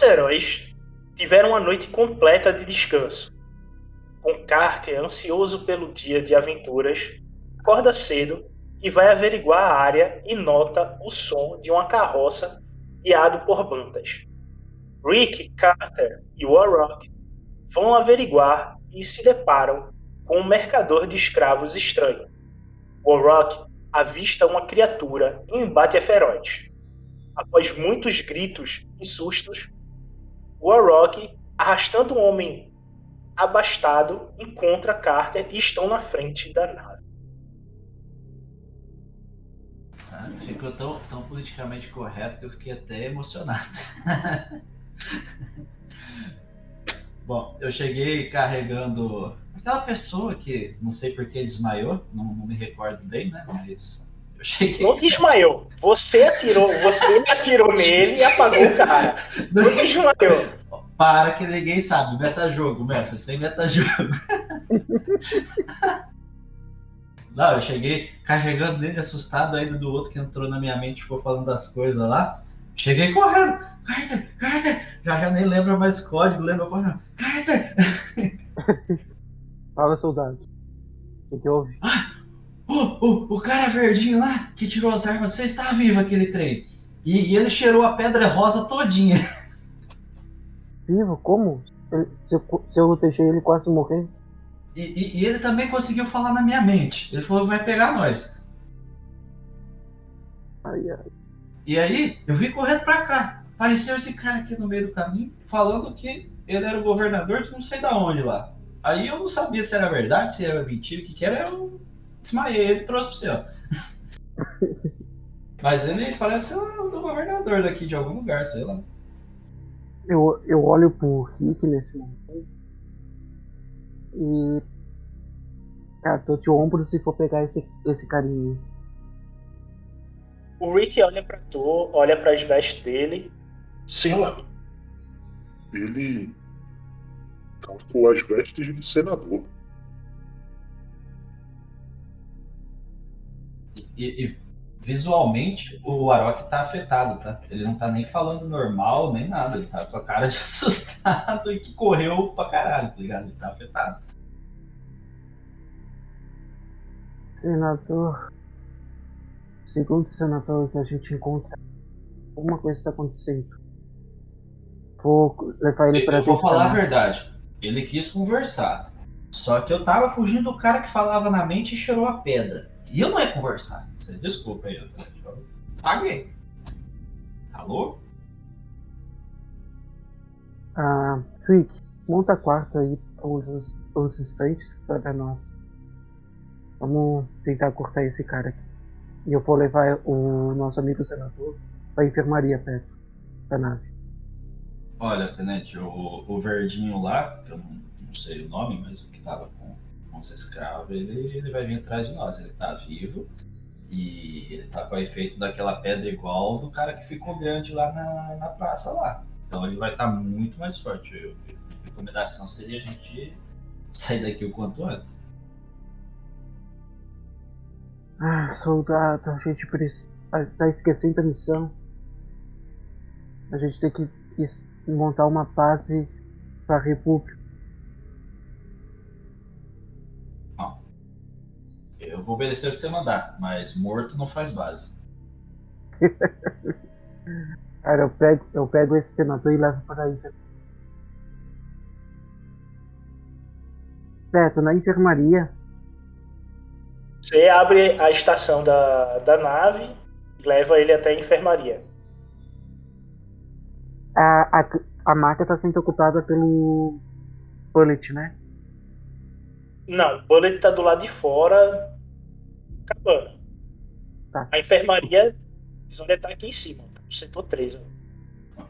Nossos heróis tiveram uma noite completa de descanso com Carter ansioso pelo dia de aventuras, acorda cedo e vai averiguar a área e nota o som de uma carroça guiado por bantas. Rick, Carter e Warrock vão averiguar e se deparam com um mercador de escravos estranho. Warrock avista uma criatura em embate feroz. Após muitos gritos e sustos, Warrock, arrastando um homem abastado, encontra Carter e estão na frente da nave. Ah, ficou tão, tão politicamente correto que eu fiquei até emocionado. Bom, eu cheguei carregando aquela pessoa que não sei por que desmaiou, não, não me recordo bem, né? Mas cheguei. Não desmaiou. Você atirou, você atirou nele e apagou o cara. Não desmaiou. Para que ninguém sabe. Metajogo, mestre. Sem metajogo. Não, eu cheguei carregando nele, assustado ainda do outro que entrou na minha mente, ficou falando das coisas lá. Cheguei correndo. Carter, Carter! Já, já nem lembra mais código, lembra correndo. Carter! Fala, soldado. O que houve? Ah, o, o, o cara verdinho lá que tirou as armas, você está vivo aquele trem. E, e ele cheirou a pedra rosa todinha. vivo? Como? Se eu, se eu deixei ele quase morrer. E, e, e, ele também conseguiu falar na minha mente. Ele falou que vai pegar nós. Ai, ai. E aí, eu vim correndo pra cá. Apareceu esse cara aqui no meio do caminho, falando que ele era o governador de não sei da onde lá. Aí eu não sabia se era verdade, se era mentira, o que, que era. Eu desmaiei, ele trouxe pro céu. Mas ele parece o do governador daqui de algum lugar, sei lá. Eu, eu olho pro Rick nesse momento. E. Cara, tô de ombro se for pegar esse, esse carinho. O Rick olha pra tu, olha para as vestes dele. Senhor, ele com as vestes de senador. E, e visualmente o Arok tá afetado, tá? Ele não tá nem falando normal, nem nada. Ele tá com a cara de assustado e que correu pra caralho, tá ligado? Ele tá afetado. Senador. Segundo o senador que a gente encontra, alguma coisa está acontecendo. Vou levar ele para Eu vou falar a verdade. Ele quis conversar. Só que eu tava fugindo do cara que falava na mente e cheirou a pedra. E eu não ia conversar. Desculpa aí, eu paguei. Alô? Ah, Rick, monta quarto aí uns, uns instantes para nós. Vamos tentar cortar esse cara aqui. E eu vou levar o nosso amigo senador para a enfermaria perto da nave. Olha, Tenente, o, o verdinho lá, eu não, não sei o nome, mas o que tava com, com os escravos, ele, ele vai vir atrás de nós. Ele tá vivo e ele tá com o efeito daquela pedra igual do cara que ficou grande lá na, na praça lá. Então ele vai estar muito mais forte. Eu, a recomendação seria a gente sair daqui o quanto antes. Ah, soldado, a gente precisa. Tá esquecendo a missão. A gente tem que montar uma base para a República. Eu vou obedecer o que você mandar, mas morto não faz base. Cara, eu pego, eu pego esse senador e levo para a enfermaria. Perto, na enfermaria. Você abre a estação da, da nave e leva ele até a enfermaria. A, a, a marca tá sendo ocupada pelo Bullet, né? Não, o Bullet tá do lado de fora, acabando. Tá. A enfermaria, onde tá aqui em cima, tá no setor 3. ó.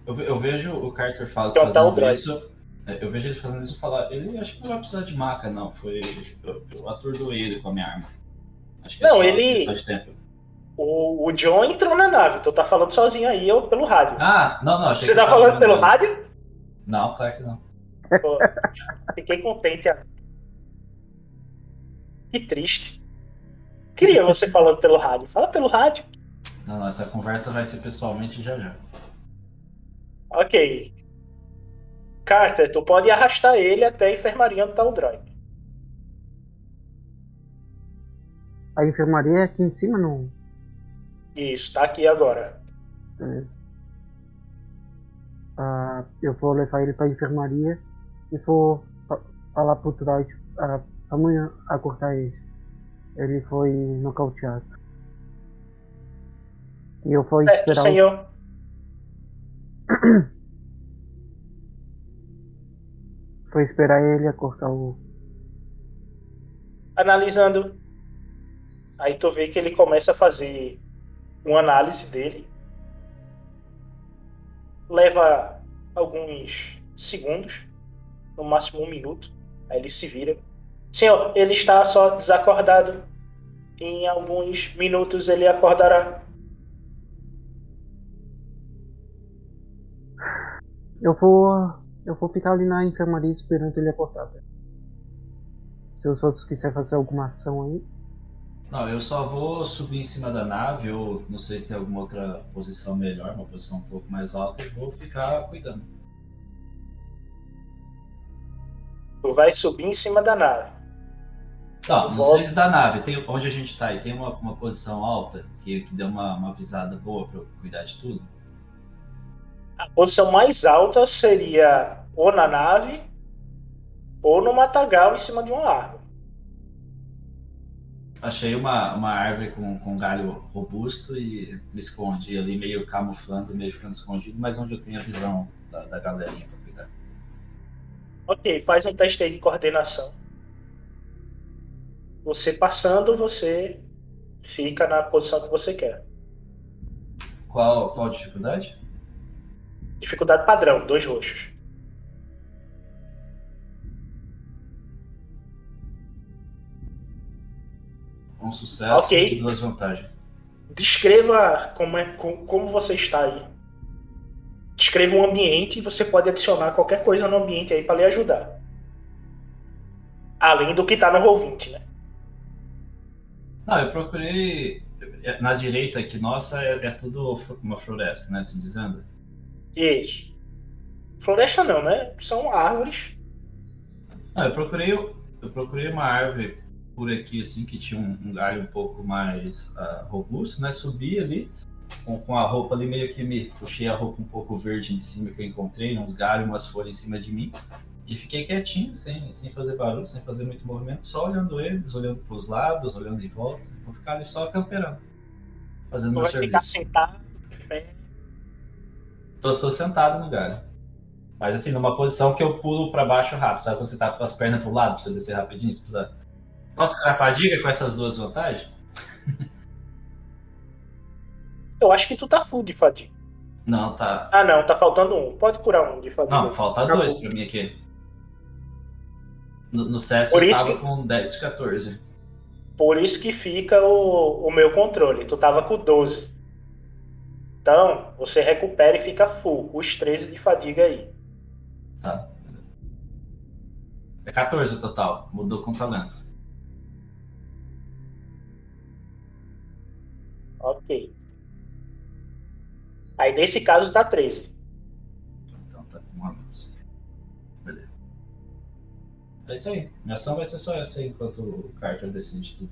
Eu, eu vejo o Carter fala, Então, tá o fazendo drive. isso. é, Eu vejo ele fazendo isso e falar, ele acho que não vai precisar de maca, não. Foi. Eu, eu atordoei ele com a minha arma. Acho que é Não, só ele-. O, o John entrou na nave, tu tá falando sozinho aí eu pelo rádio. Ah, não, não, achei Você que tá falando pelo rádio? Não, claro que não. Pô, fiquei contente. agora. Que triste. Queria você falando pelo rádio. Fala pelo rádio. Não, não, essa conversa vai ser pessoalmente já já. Ok. Carter, tu pode arrastar ele até a enfermaria onde tá o droid. A enfermaria é aqui em cima, não. Isso, tá aqui agora. Beleza. Ah, eu vou levar ele pra enfermaria e vou fa- falar pro droid. Ah, vamos acordar ele. Ele foi nocauteado. E eu vou Certo, esperar o senhor. vou esperar ele acordar o. Analisando. Aí tu vê que ele começa a fazer uma análise dele. Leva alguns segundos, no máximo um minuto. Aí ele se vira. Senhor, ele está só desacordado. Em alguns minutos ele acordará. Eu vou. Eu vou ficar ali na enfermaria esperando ele acordar. Se os outros quiserem fazer alguma ação aí. Não, eu só vou subir em cima da nave, ou não sei se tem alguma outra posição melhor, uma posição um pouco mais alta, e vou ficar cuidando. Tu vai subir em cima da nave. Não, não Volta. sei se da nave, tem, onde a gente tá aí, tem uma, uma posição alta que, que deu uma, uma visada boa pra eu cuidar de tudo. A posição mais alta seria ou na nave ou no matagal em cima de uma árvore. Achei uma, uma árvore com, com galho robusto e me escondi ali, meio camuflando, meio ficando escondido, mas onde eu tenho a visão da, da galerinha pra cuidar. Ok, faz um teste aí de coordenação. Você passando, você fica na posição que você quer. Qual, qual a dificuldade? Dificuldade padrão, dois roxos. Um sucesso Ok. e duas vantagens. Descreva como, é, com- como você está aí. Descreva um ambiente e você pode adicionar qualquer coisa no ambiente aí para lhe ajudar. Além do que tá no Roll20, né? Não, eu procurei. Na direita aqui, nossa, é, é tudo uma floresta, né? Assim dizendo. Isso. Floresta não, né? São árvores. Não, eu procurei, eu procurei uma árvore por aqui, assim, que tinha um, um galho um pouco mais uh, robusto, né? Subi ali, com, com, a roupa ali, meio que me puxei a roupa um pouco verde em cima que eu encontrei, uns galhos, umas folhas em cima de mim. E fiquei quietinho, sem, sem fazer barulho, sem fazer muito movimento, só olhando eles, olhando para os lados, olhando em volta. Vou ficar ali só camperando, fazendo Tu meu vai serviço. ficar sentado. né? Tô, tô sentado no galho. Mas assim, numa posição que eu pulo pra baixo rápido. Sabe quando você tá com as pernas pro lado pra você descer rapidinho? Se precisar. Posso crapar com essas duas vantagens? Eu acho que tu tá full de fadiga. Não, tá. Ah, não, tá faltando um. Pode curar um de fadiga. Não, falta Tá dois pra mim aqui. No, no CS Por eu tava que- com 10 de 14. Por isso que fica o, o meu controle. Tu tava com 12. Então, você recupera e fica full. Os 13 de fadiga aí. Tá. É 14 o total. Mudou com talento. Ok. Aí nesse caso tá 13. Então tá com um avanço. É isso aí. Minha ação vai ser só essa aí, enquanto o Carter decide tudo.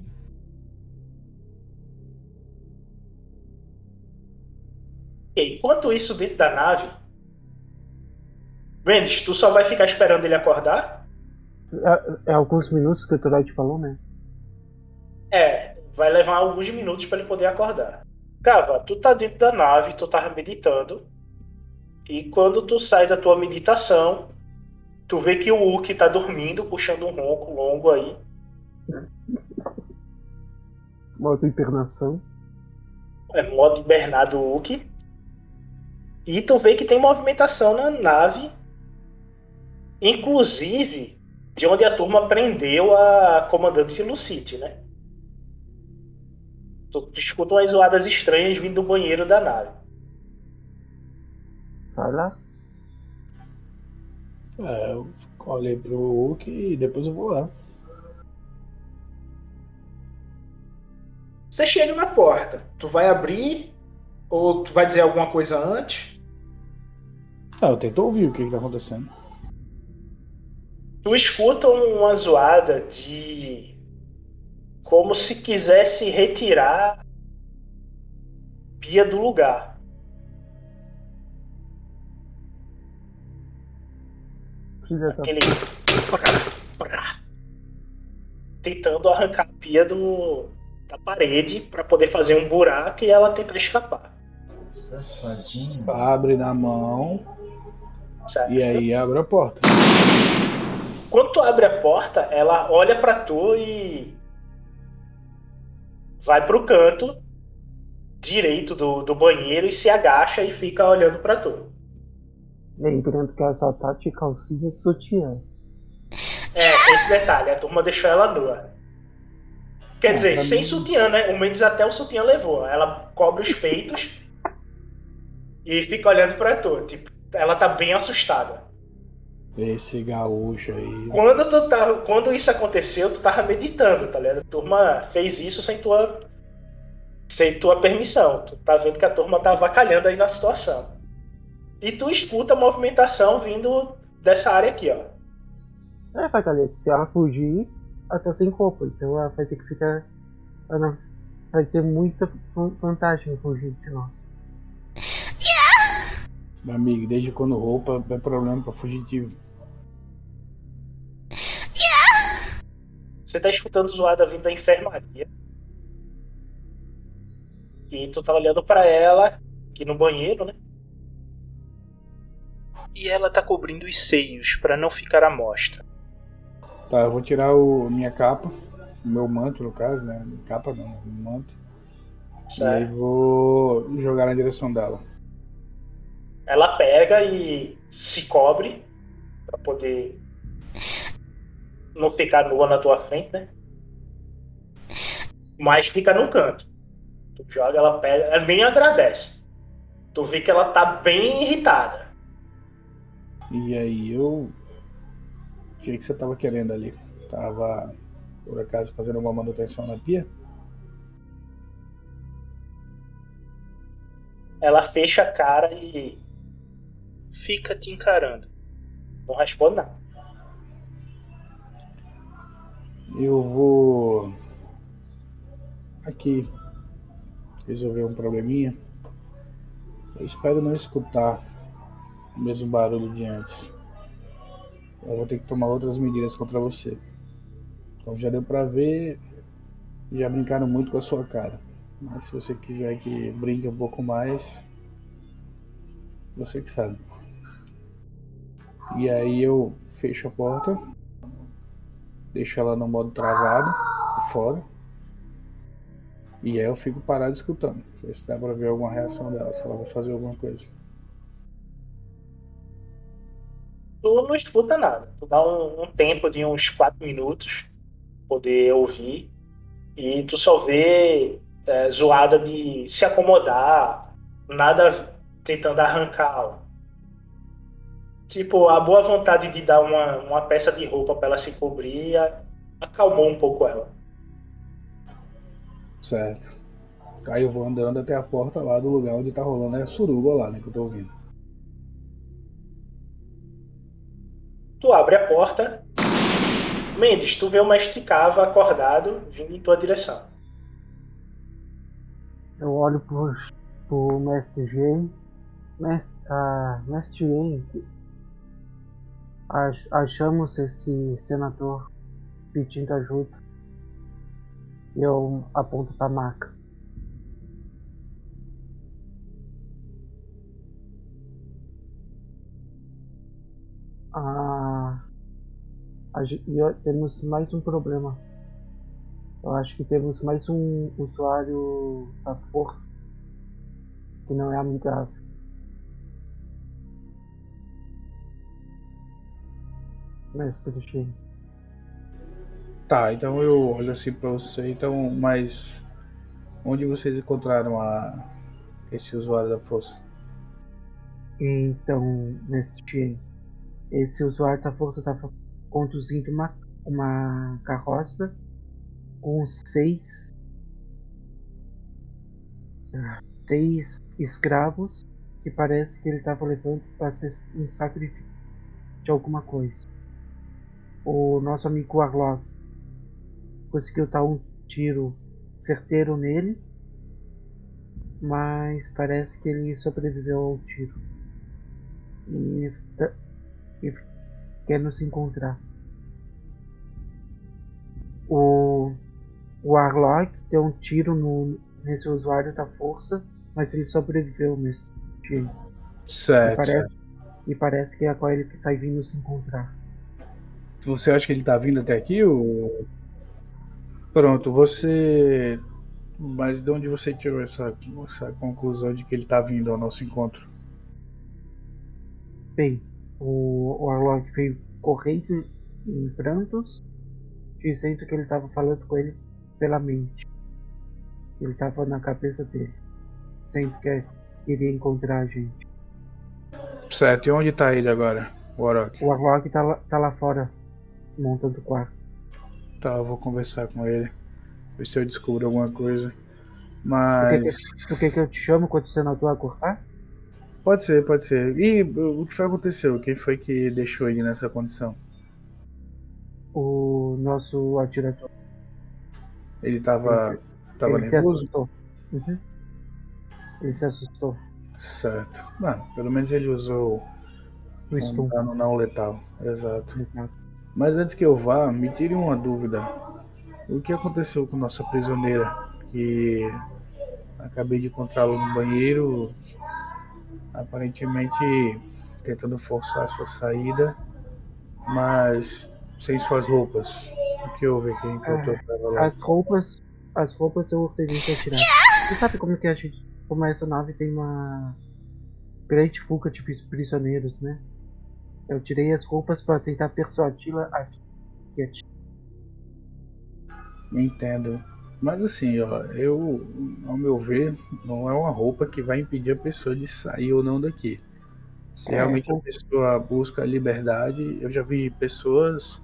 Enquanto isso dentro da nave. Mendes, tu só vai ficar esperando ele acordar? É, é alguns minutos que o Torite falou, né? É, vai levar alguns minutos pra ele poder acordar. Cava, tu tá dentro da nave, tu tava meditando. E quando tu sai da tua meditação, tu vê que o Uki tá dormindo, puxando um ronco longo aí. Modo hibernação. É modo hibernado Uki. E tu vê que tem movimentação na nave. Inclusive, de onde a turma prendeu a comandante Lucite, né? Tu, tu escuta umas zoadas estranhas vindo do banheiro da nave. Vai lá. É, eu olhei pro Hulk e depois eu vou lá. Você chega na porta. Tu vai abrir ou tu vai dizer alguma coisa antes? Ah, eu tento ouvir o que, que tá acontecendo. Tu escuta uma zoada de como se quisesse retirar Pia do lugar. Filha Aquele tentando arrancar a pia do da parede para poder fazer um buraco e ela tentar escapar. Safadinho. Abre na mão Certo? e aí abre a porta. Quando tu abre a porta, ela olha pra tu e vai pro canto direito do, do banheiro e se agacha e fica olhando pra tu. Lembrando que ela só tá de calcinha e sutiã. É, tem esse detalhe, a turma deixou ela nua. Quer Ah, dizer, pra sem sutiã, né? O Mendes até o sutiã levou. Ela cobre os peitos e fica olhando pra tu. Tipo, ela tá bem assustada. Esse gaúcho aí. Quando, tu tá, quando isso aconteceu, tu tava meditando, tá ligado? A turma fez isso sem tua, sem tua permissão. Tu tá vendo que a turma tá avacalhando aí na situação. E tu escuta a movimentação vindo dessa área aqui, ó. É, Pagalete, se ela fugir, ela tá sem roupa. Então ela vai ter que ficar. Ela não- vai ter muita van- vantagem em fugir de nós. Meu amigo, desde quando roupa é problema pra fugitivo. Você tá escutando zoada vindo da enfermaria. E tu tá olhando pra ela, aqui no banheiro, né? E ela tá cobrindo os seios pra não ficar à mostra. Tá, eu vou tirar o minha capa, o meu manto no caso, né? Capa não, manto. E aí Certo? vou jogar na direção dela. Ela pega e se cobre pra poder não ficar nua na tua frente, né? Mas fica no canto. Tu joga, ela pega, ela nem agradece. Tu vê que ela tá bem irritada. E aí eu. O que, que você tava querendo ali? Tava, por acaso, fazendo alguma manutenção na pia? Ela fecha a cara e fica te encarando. Não responde nada. Eu vou aqui resolver um probleminha. Eu espero não escutar o mesmo barulho de antes. Eu vou ter que tomar outras medidas contra você. Então já deu pra ver, já brincaram muito com a sua cara. Mas se você quiser que brinque um pouco mais, você que sabe. E aí eu fecho a porta, deixo ela no modo travado, fora. E aí eu fico parado escutando. Ver se dá pra ver alguma reação dela, se ela vai fazer alguma coisa. Tu não escuta nada. Tu dá um, um tempo de uns 4 minutos poder ouvir. E tu só vê é, zoada de se acomodar, nada tentando arrancá-la. Tipo, a boa vontade de dar uma, uma peça de roupa para ela se cobrir acalmou um pouco ela. Certo. Aí eu vou andando até a porta lá do lugar onde tá rolando a suruba lá, né? Que eu tô ouvindo. Tu abre a porta. Mendes, tu vê o mestre Cava acordado vindo em tua direção. Eu olho pro, pro Mestre Gen. Mestre, ah, Mestre achamos esse senador pedindo ajuda. Eu aponto pra maca. E temos mais um problema. Eu acho que temos mais um usuário da força que não é amigável. Mestre Shin. Tá, então eu olho assim pra você. Então, mas onde vocês encontraram a esse usuário da força? Então, Mestre Shin, esse usuário da força estava conduzindo uma, uma carroça com seis seis escravos que parece que ele estava levando para ser um sacrifício de alguma coisa. O nosso amigo Arlok conseguiu dar um tiro certeiro nele, mas parece que ele sobreviveu ao tiro. E, e quer nos encontrar. O, o Arlok deu um tiro no, nesse usuário da força, mas ele sobreviveu nesse tiro. E Certo. parece, e parece que é agora ele que vai vir nos encontrar. Você acha que ele tá vindo até aqui? Ou... Pronto, você. Mas de onde você tirou essa, essa conclusão de que ele tá vindo ao nosso encontro? Bem, o, Arlok veio correndo em prantos, dizendo que ele estava falando com ele pela mente. Ele estava na cabeça dele, sempre que iria encontrar a gente. Certo, e onde tá ele agora, o Orochi? O Arlok tá lá, tá lá fora, montando o quarto. Tá, eu vou conversar com ele. Ver se eu descubro alguma coisa. Por que, Mas. que, por que que eu te chamo quando você não atua a cortar? Pode ser, pode ser. E o que foi que aconteceu? Quem foi que deixou ele nessa condição? O nosso atirador. Ele tava. Ele tava ele se nervoso? assustou. Uhum. Ele se assustou. Certo. Mano, pelo menos ele usou O um stun. não letal. Exato. Exato. Mas antes que eu vá, me tire uma dúvida. O que aconteceu com nossa prisioneira? Que acabei de encontrá-la no banheiro, aparentemente tentando forçar sua saída, mas sem suas roupas. O que houve aqui estava lá? As roupas. As roupas eu ordenei pra tirar. Você sabe como que a gente. Como essa nave tem uma grande fuga de pris- prisioneiros, né? Eu tirei as roupas pra tentar persuadi-la a ficar Entendo. Mas assim, ó, eu, ao meu ver, não é uma roupa que vai impedir a pessoa de sair ou não daqui. Se É, realmente a pessoa busca a liberdade, eu já vi pessoas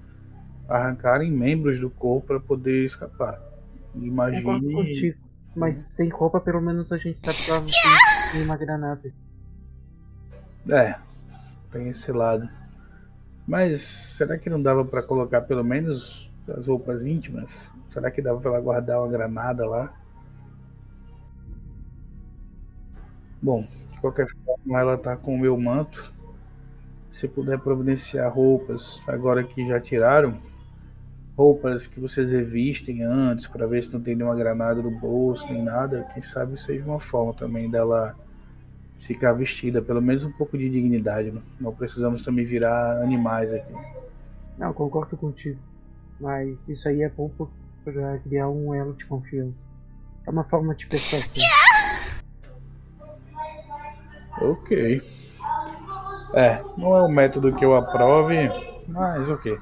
arrancarem membros do corpo para poder escapar. Imagine. contigo. Mas sem roupa, pelo menos a gente sabe que ela tem uma granada. É, tem esse lado. Mas será que não dava para colocar pelo menos as roupas íntimas? Será que dava para ela guardar uma granada lá? Bom, de qualquer forma, ela tá com o meu manto. Se puder providenciar roupas, agora que já tiraram, roupas que vocês revistem antes para ver se não tem nenhuma granada no bolso nem nada, quem sabe seja uma forma também dela ficar vestida, pelo menos um pouco de dignidade. Né? Não precisamos também virar animais aqui. Não, concordo contigo. Mas isso aí é bom para criar um elo de confiança. É uma forma de persuasão. Ok. É, não é um método que eu aprove, mas ok.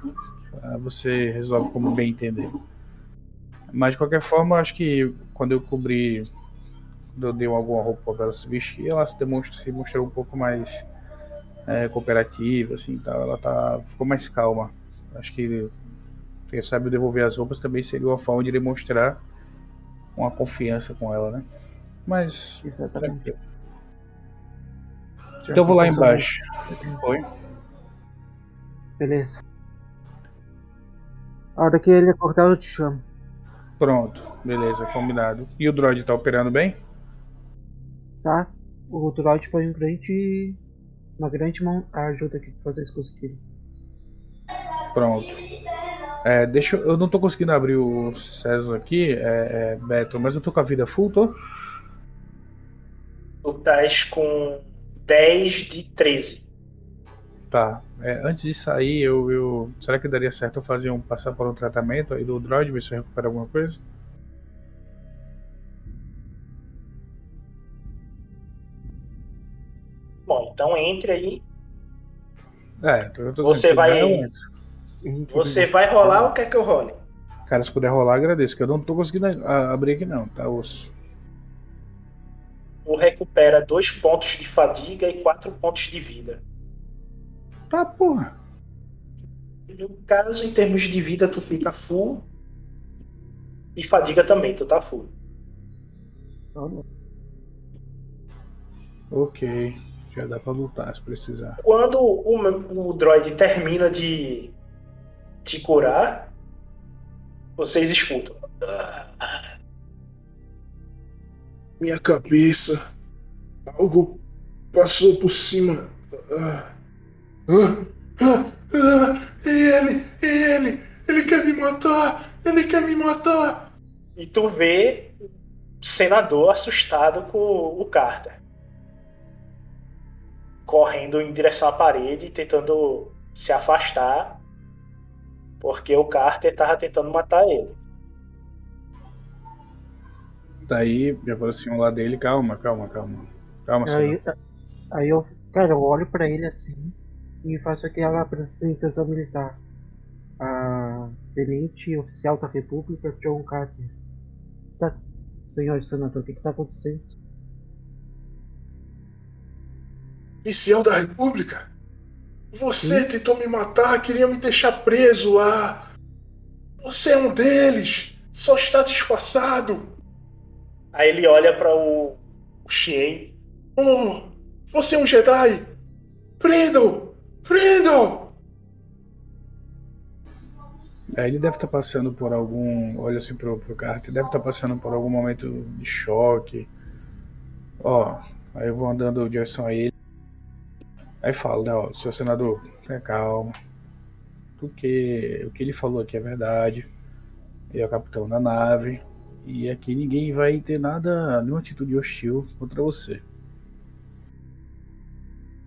Ah, Você resolve como bem entender. Mas de qualquer forma, acho que quando eu cobri, quando eu dei alguma roupa para ela se vestir, ela se, demonstra, se mostrou um pouco mais é, cooperativa, assim, tal. Ela tá, ficou mais calma. Acho que quem sabe devolver as roupas também seria uma forma de demonstrar uma confiança com ela, né? Mas Exatamente. então eu vou lá embaixo. Oi? Beleza. A hora que ele acordar, eu te chamo. Pronto, beleza, combinado. E o droid tá operando bem? Tá? O droid foi um grande. Uma grande mão ajuda aqui pra fazer isso conseguirem. Pronto. É, deixa eu. Eu não tô conseguindo abrir o César aqui, é, é, Beto, mas eu tô com a vida full, tô? Tu estás com 10 de 13. Tá. É, antes de sair, eu, eu. Será que daria certo eu fazer um. passar por um tratamento aí do droid, ver se eu recupero alguma coisa? Bom, então entre aí. É, eu tô dizendo, Você se vai- eu. Você vai rolar ou quer que eu role? Cara, se puder rolar, agradeço, que eu não tô conseguindo abrir aqui não, tá, osso? Tu recupera 2 pontos de fadiga e 4 pontos de vida. Tá, porra. No caso, em termos de vida, tu fica full. E fadiga também, tu tá full. Ok. Já dá pra lutar se precisar. Quando o, o droid termina de te curar, vocês escutam. Minha cabeça. Algo passou por cima. Ah. Ah, ah, ah, ele, ele, ele quer me matar, ele quer me matar. E tu vê o senador assustado com o Carter. Correndo em direção à parede, tentando se afastar. Porque o Carter tava tentando matar ele. Daí, me aproximo lá dele, calma, calma, calma. Calma, senhor. Aí, aí eu, cara, eu olho pra ele assim e faço aquela apresentação militar. A tenente oficial da República, John Carter. Tá, senhor senador, o que, que tá acontecendo? Oficial da República? Você tentou me matar, queria me deixar preso lá. Você é um deles, só está disfarçado. Aí ele olha para o, o Xien. Oh, você é um Jedi? Prendam! Prendam! É, ele deve estar passando por algum. Olha assim pro, pro Carter, deve estar passando por algum momento de choque. Ó, aí eu vou andando em direção a ele. Aí falo, né, ó, senhor senador, tenha calma. Porque o que ele falou aqui é verdade. Ele é o capitão da nave. E aqui ninguém vai ter nada, nenhuma atitude hostil contra você.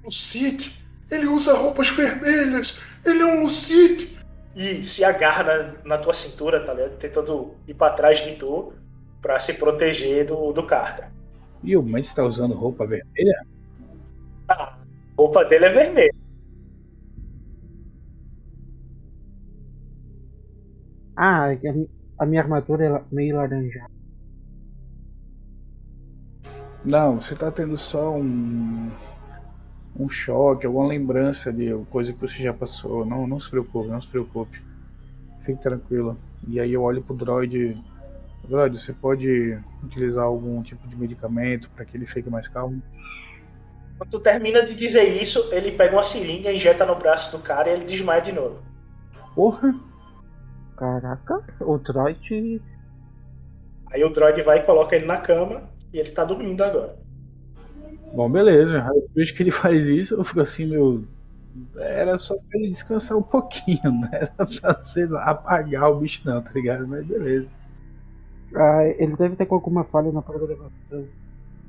Lucite! Ele usa roupas vermelhas! Ele é um Lucite! E se agarra na, na tua cintura, tá ligado? Tentando ir pra trás de tu pra se proteger do, do Carter. E o Mendes está usando roupa vermelha? A roupa dele é vermelha. Ah, a, mi- a minha armadura é meio laranjada. Não, você tá tendo só um. um choque, alguma lembrança de coisa que você já passou. Não, não se preocupe, não se preocupe. Fique tranquilo. E aí eu olho pro droid. Droid, você pode utilizar algum tipo de medicamento para que ele fique mais calmo? Quando tu termina de dizer isso, ele pega uma seringa, injeta no braço do cara e ele desmaia de novo. Porra! Caraca, o droid. Aí o droid vai e coloca ele na cama e ele tá dormindo agora. Bom, beleza. Aí eu vejo que ele faz isso, eu fico assim, meu. Era só pra ele descansar um pouquinho, não era pra você apagar o bicho, não, tá ligado? Mas beleza. Ah, ele deve ter com alguma falha na programação.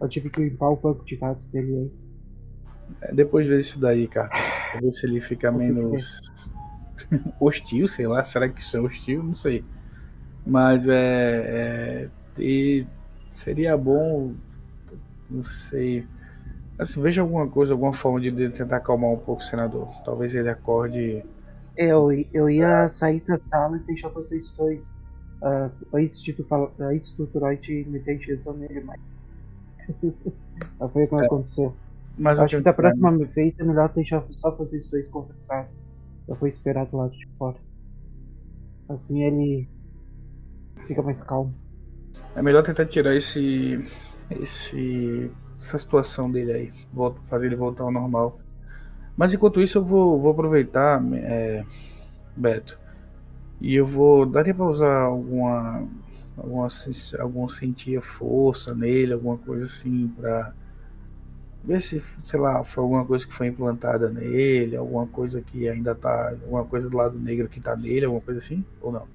Eu tive que limpar o banco de dados dele aí. É, depois vê isso daí, cara. Pra ver se ele fica menos hostil, sei lá. Será que isso é hostil? Não sei. Mas é. é e seria bom. Não sei. Assim, veja alguma coisa, alguma forma de de tentar acalmar um pouco o senador. Talvez ele acorde. Eu, eu ia sair da sala e deixar vocês dois. ah, antes, de tu falar, antes do droid meter a injeção nele. Mas foi o que É. aconteceu. Mas Acho que da próxima vez é melhor deixar só vocês dois conversar. Eu vou esperar do lado de fora. Assim ele fica mais calmo. É melhor tentar tirar esse. esse essa situação dele aí. Fazer ele voltar ao normal. Mas enquanto isso eu vou, vou aproveitar, é, Beto. E eu vou. Daria pra usar alguma. alguma algum sentir força nele, alguma coisa assim pra. Ver se, sei lá, foi alguma coisa que foi implantada nele, alguma coisa que ainda tá. Alguma coisa do lado negro que tá nele, alguma coisa assim? Ou não?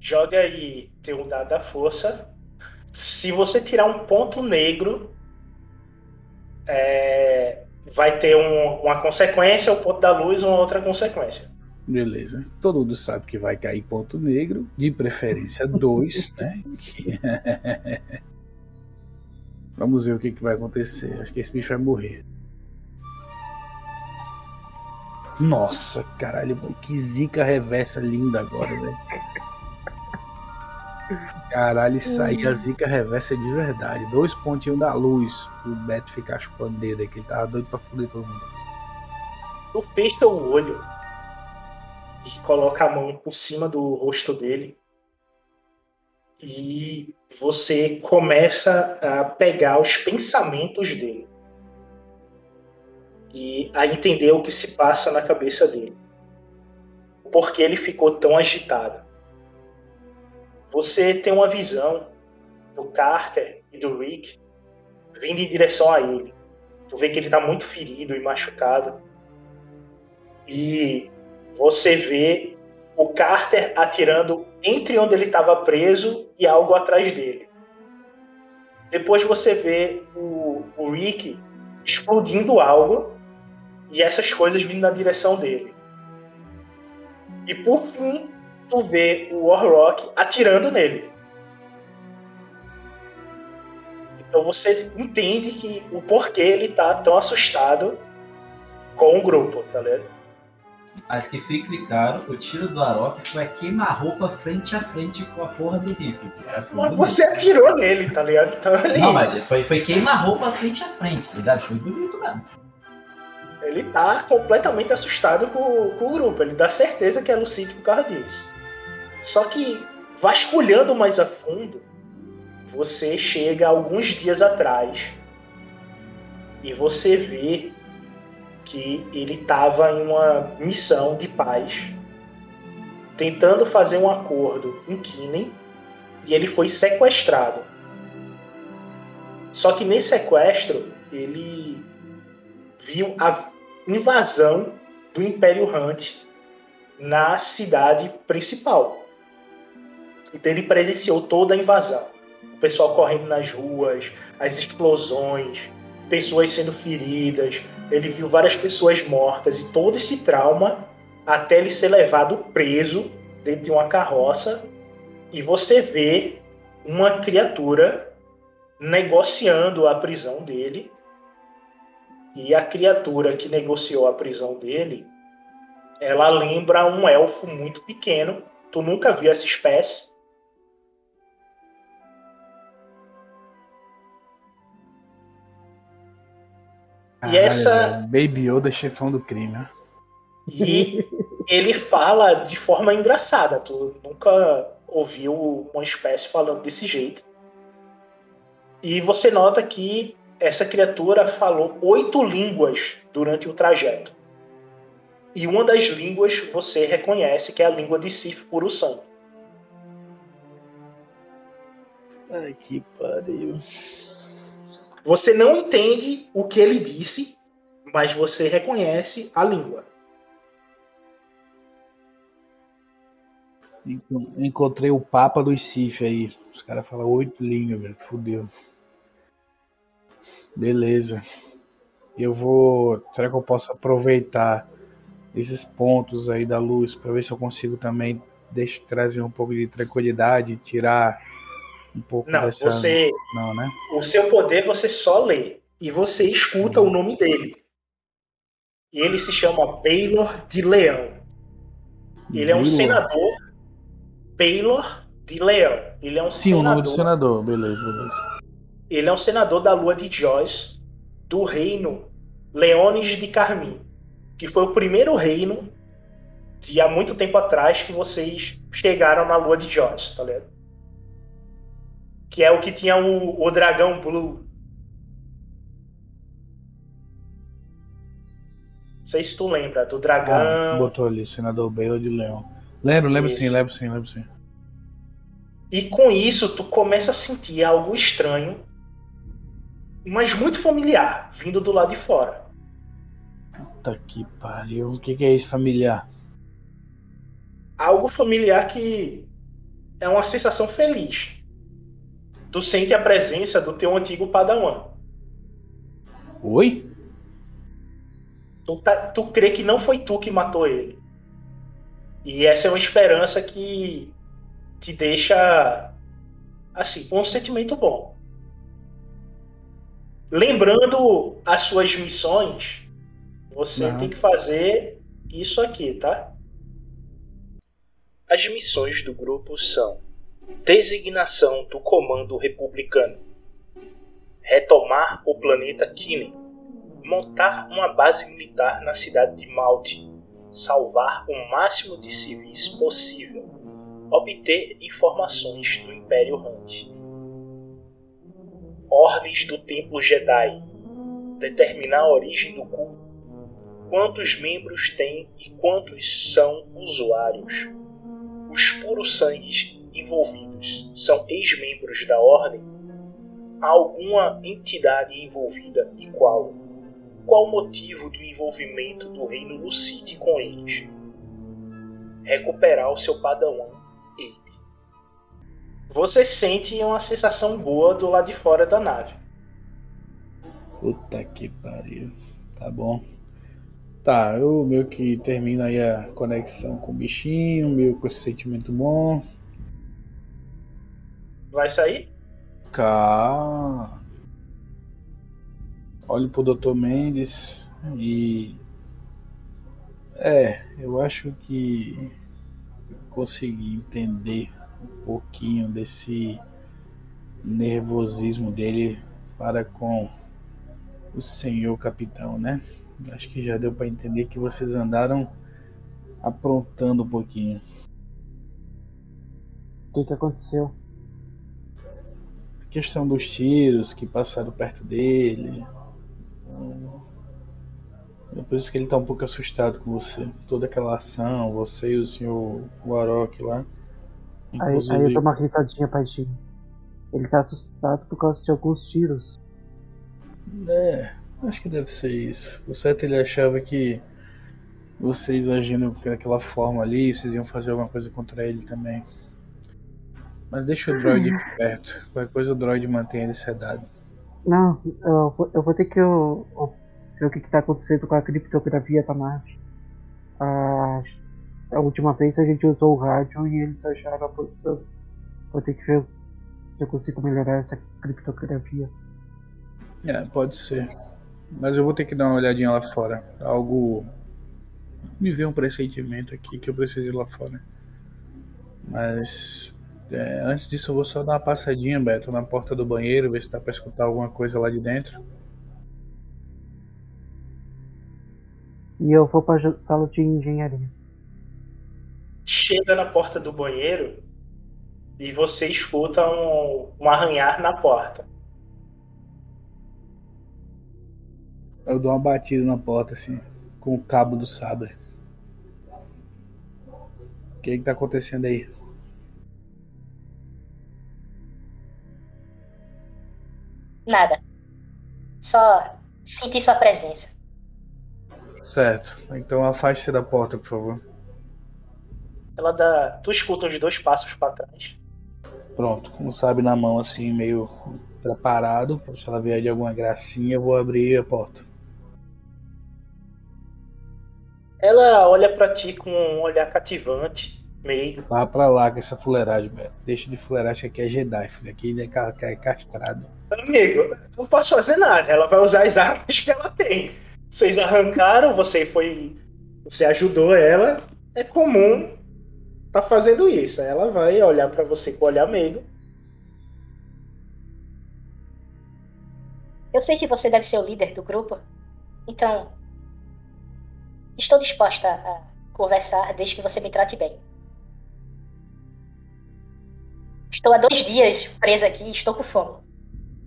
Joga aí teu dado da força. Se você tirar um ponto negro, é, vai ter um- uma consequência, o ponto da luz, uma outra consequência. Beleza. Todo mundo sabe que vai cair ponto negro, de preferência dois, né? Vamos ver o que, que vai acontecer. Acho que esse bicho vai morrer. Nossa, caralho, que zica reversa linda agora, velho. Caralho, isso aí a zica reversa de verdade. Dois pontinhos da luz pro Beto ficar chupando dedo aí, que ele tava doido pra fuder todo mundo. Tu fecha o olho e coloca a mão por cima do rosto dele. E você começa a pegar os pensamentos dele. E a entender o que se passa na cabeça dele. Por que ele ficou tão agitado. Você tem uma visão do Carter e do Rick vindo em direção a ele. Tu vê que ele tá muito ferido e machucado e você vê o Carter atirando entre onde ele estava preso e algo atrás dele. Depois você vê o, o Rick explodindo algo e essas coisas vindo na direção dele. E por fim, tu vê o Warrock atirando nele. Então você entende que o porquê ele tá tão assustado com o grupo, tá ligado? Mas que claro, o tiro do Arok foi a queima-roupa frente a frente com a porra do rifle. você atirou nele, tá ligado? Então ele, Não, mas foi, foi queima-roupa frente a frente, tá ligado? Foi bonito mesmo. ele tá completamente assustado com, com o grupo. Ele dá certeza que é Lucite por causa disso. Só que, vasculhando mais a fundo, você chega alguns dias atrás e você vê que ele estava em uma missão de paz, tentando fazer um acordo em Kinen, e ele foi sequestrado. Só que nesse sequestro, ele viu a invasão do Império Hunt na cidade principal. Então ele presenciou toda a invasão. O pessoal correndo nas ruas, as explosões, pessoas sendo feridas. Ele viu várias pessoas mortas e todo esse trauma até ele ser levado preso dentro de uma carroça. E você vê uma criatura negociando a prisão dele. E a criatura que negociou a prisão dele, ela lembra um elfo muito pequeno. Tu nunca viu essa espécie. E essa Baby Yoda, chefão do crime. E ele fala de forma engraçada. Tu nunca ouviu uma espécie falando desse jeito. E você nota que essa criatura falou oito línguas durante o trajeto. E uma das línguas você reconhece que é a língua de Sif Puro-Sangue. Ai, que pariu. Você não entende o que ele disse, mas você reconhece a língua. Encontrei o Papa do Sif aí. Os caras falam oito línguas, velho. Fudeu. Beleza. Eu vou. Será que eu posso aproveitar esses pontos aí da luz para ver se eu consigo também deixar, trazer um pouco de tranquilidade, tirar um pouco Não, dessa. você. Não, né? O seu poder você só lê. E você escuta o nome dele. E ele se chama Baylor de Leão. Ele é um senador. Baylor de Leão. Ele é um Sim, o senador. nome do senador. Beleza, beleza. Ele é um senador da Lua de Joyce, do reino Leones de Carmim, que foi o primeiro reino de há muito tempo atrás que vocês chegaram na Lua de Joyce, tá ligado? Que é o que tinha o, o dragão Blue. Não sei se tu lembra, do Ah, dragão. botou ali, senador Baylor de Leão. Lembro, lembro Isso. sim, lembro sim, lembro sim. E com isso, tu começa a sentir algo estranho, mas muito familiar, vindo do lado de fora. Puta que pariu. O que, que é isso, familiar? algo familiar que é uma sensação feliz. Tu sente a presença do teu antigo padawan. Oi? Tu, tá- tu crê que não foi tu que matou ele. E essa é uma esperança que te deixa assim, com um sentimento bom. Lembrando as suas missões, você Não. tem que fazer isso aqui, tá? As missões do grupo são: designação do comando republicano, retomar o planeta Killing, montar uma base militar na cidade de Malte, salvar o máximo de civis possível, obter informações do Império Hunt. Ordens do Templo Jedi, determinar a origem do culto, quantos membros tem e quantos são usuários. Os puros sangues envolvidos são ex-membros da Ordem? Há alguma entidade envolvida e qual? Qual o motivo do envolvimento do reino Lucite com eles? Recuperar o seu padawan, Abe. Você sente uma sensação boa do lado de fora da nave. Puta que pariu. Tá bom. Tá, eu meio que termino aí a conexão com o bichinho, meio com esse sentimento bom. Vai sair? Cá. Olho pro Dr. Mendes e. É, eu acho que consegui entender um pouquinho desse nervosismo dele para com o senhor capitão, né? Acho que já deu para entender que vocês andaram aprontando um pouquinho. O que, que aconteceu? Questão dos tiros que passaram perto dele. É por isso que ele tá um pouco assustado com você. Toda aquela ação, você e o senhor Warok lá. Aí, aí eu dou uma risadinha baixinho. Ele tá assustado por causa de alguns tiros. É, acho que deve ser isso. O certo ele achava que vocês agindo daquela forma ali, vocês iam fazer alguma coisa contra ele também. Mas deixa o droid aqui perto. Qualquer coisa o droid mantém ele sedado. Não, eu vou, eu vou ter que eu, eu ver o que, que tá acontecendo com a criptografia da nave. A, a última vez a gente usou o rádio e eles acharam a posição. Vou ter que ver se eu consigo melhorar essa criptografia. É, pode ser. Mas eu vou ter que dar uma olhadinha lá fora. Algo. Me veio um pressentimento aqui que eu preciso ir lá fora. Mas. É, antes disso, eu vou só dar uma passadinha, Beto, na porta do banheiro, ver se dá pra escutar alguma coisa lá de dentro. E eu vou pra sala de engenharia. Chega na porta do banheiro e você escuta um, um arranhar na porta. Eu dou uma batida na porta assim, com o cabo do sabre. O que que tá acontecendo aí? Nada. Só senti sua presença. Certo. Então afaste-se da porta, por favor. Ela dá. Tu escuta uns dois passos pra trás. Pronto, com o sabre na mão assim, meio preparado. Se ela vier de alguma gracinha, eu vou abrir a porta. Ela olha pra ti com um olhar cativante, meio. Vá pra lá com essa fuleiragem, velho. Deixa de fuleiragem que aqui é Jedi, filho. Aqui é é castrado. Amigo, não posso fazer nada. Ela vai usar as armas que ela tem. Vocês arrancaram, você foi. Você ajudou ela. É comum tá fazendo isso. Ela vai olhar pra você com olhar meio. Eu sei que você deve ser o líder do grupo. Então. Estou disposta a conversar desde que você me trate bem. Estou há dois dias presa aqui e estou com fome.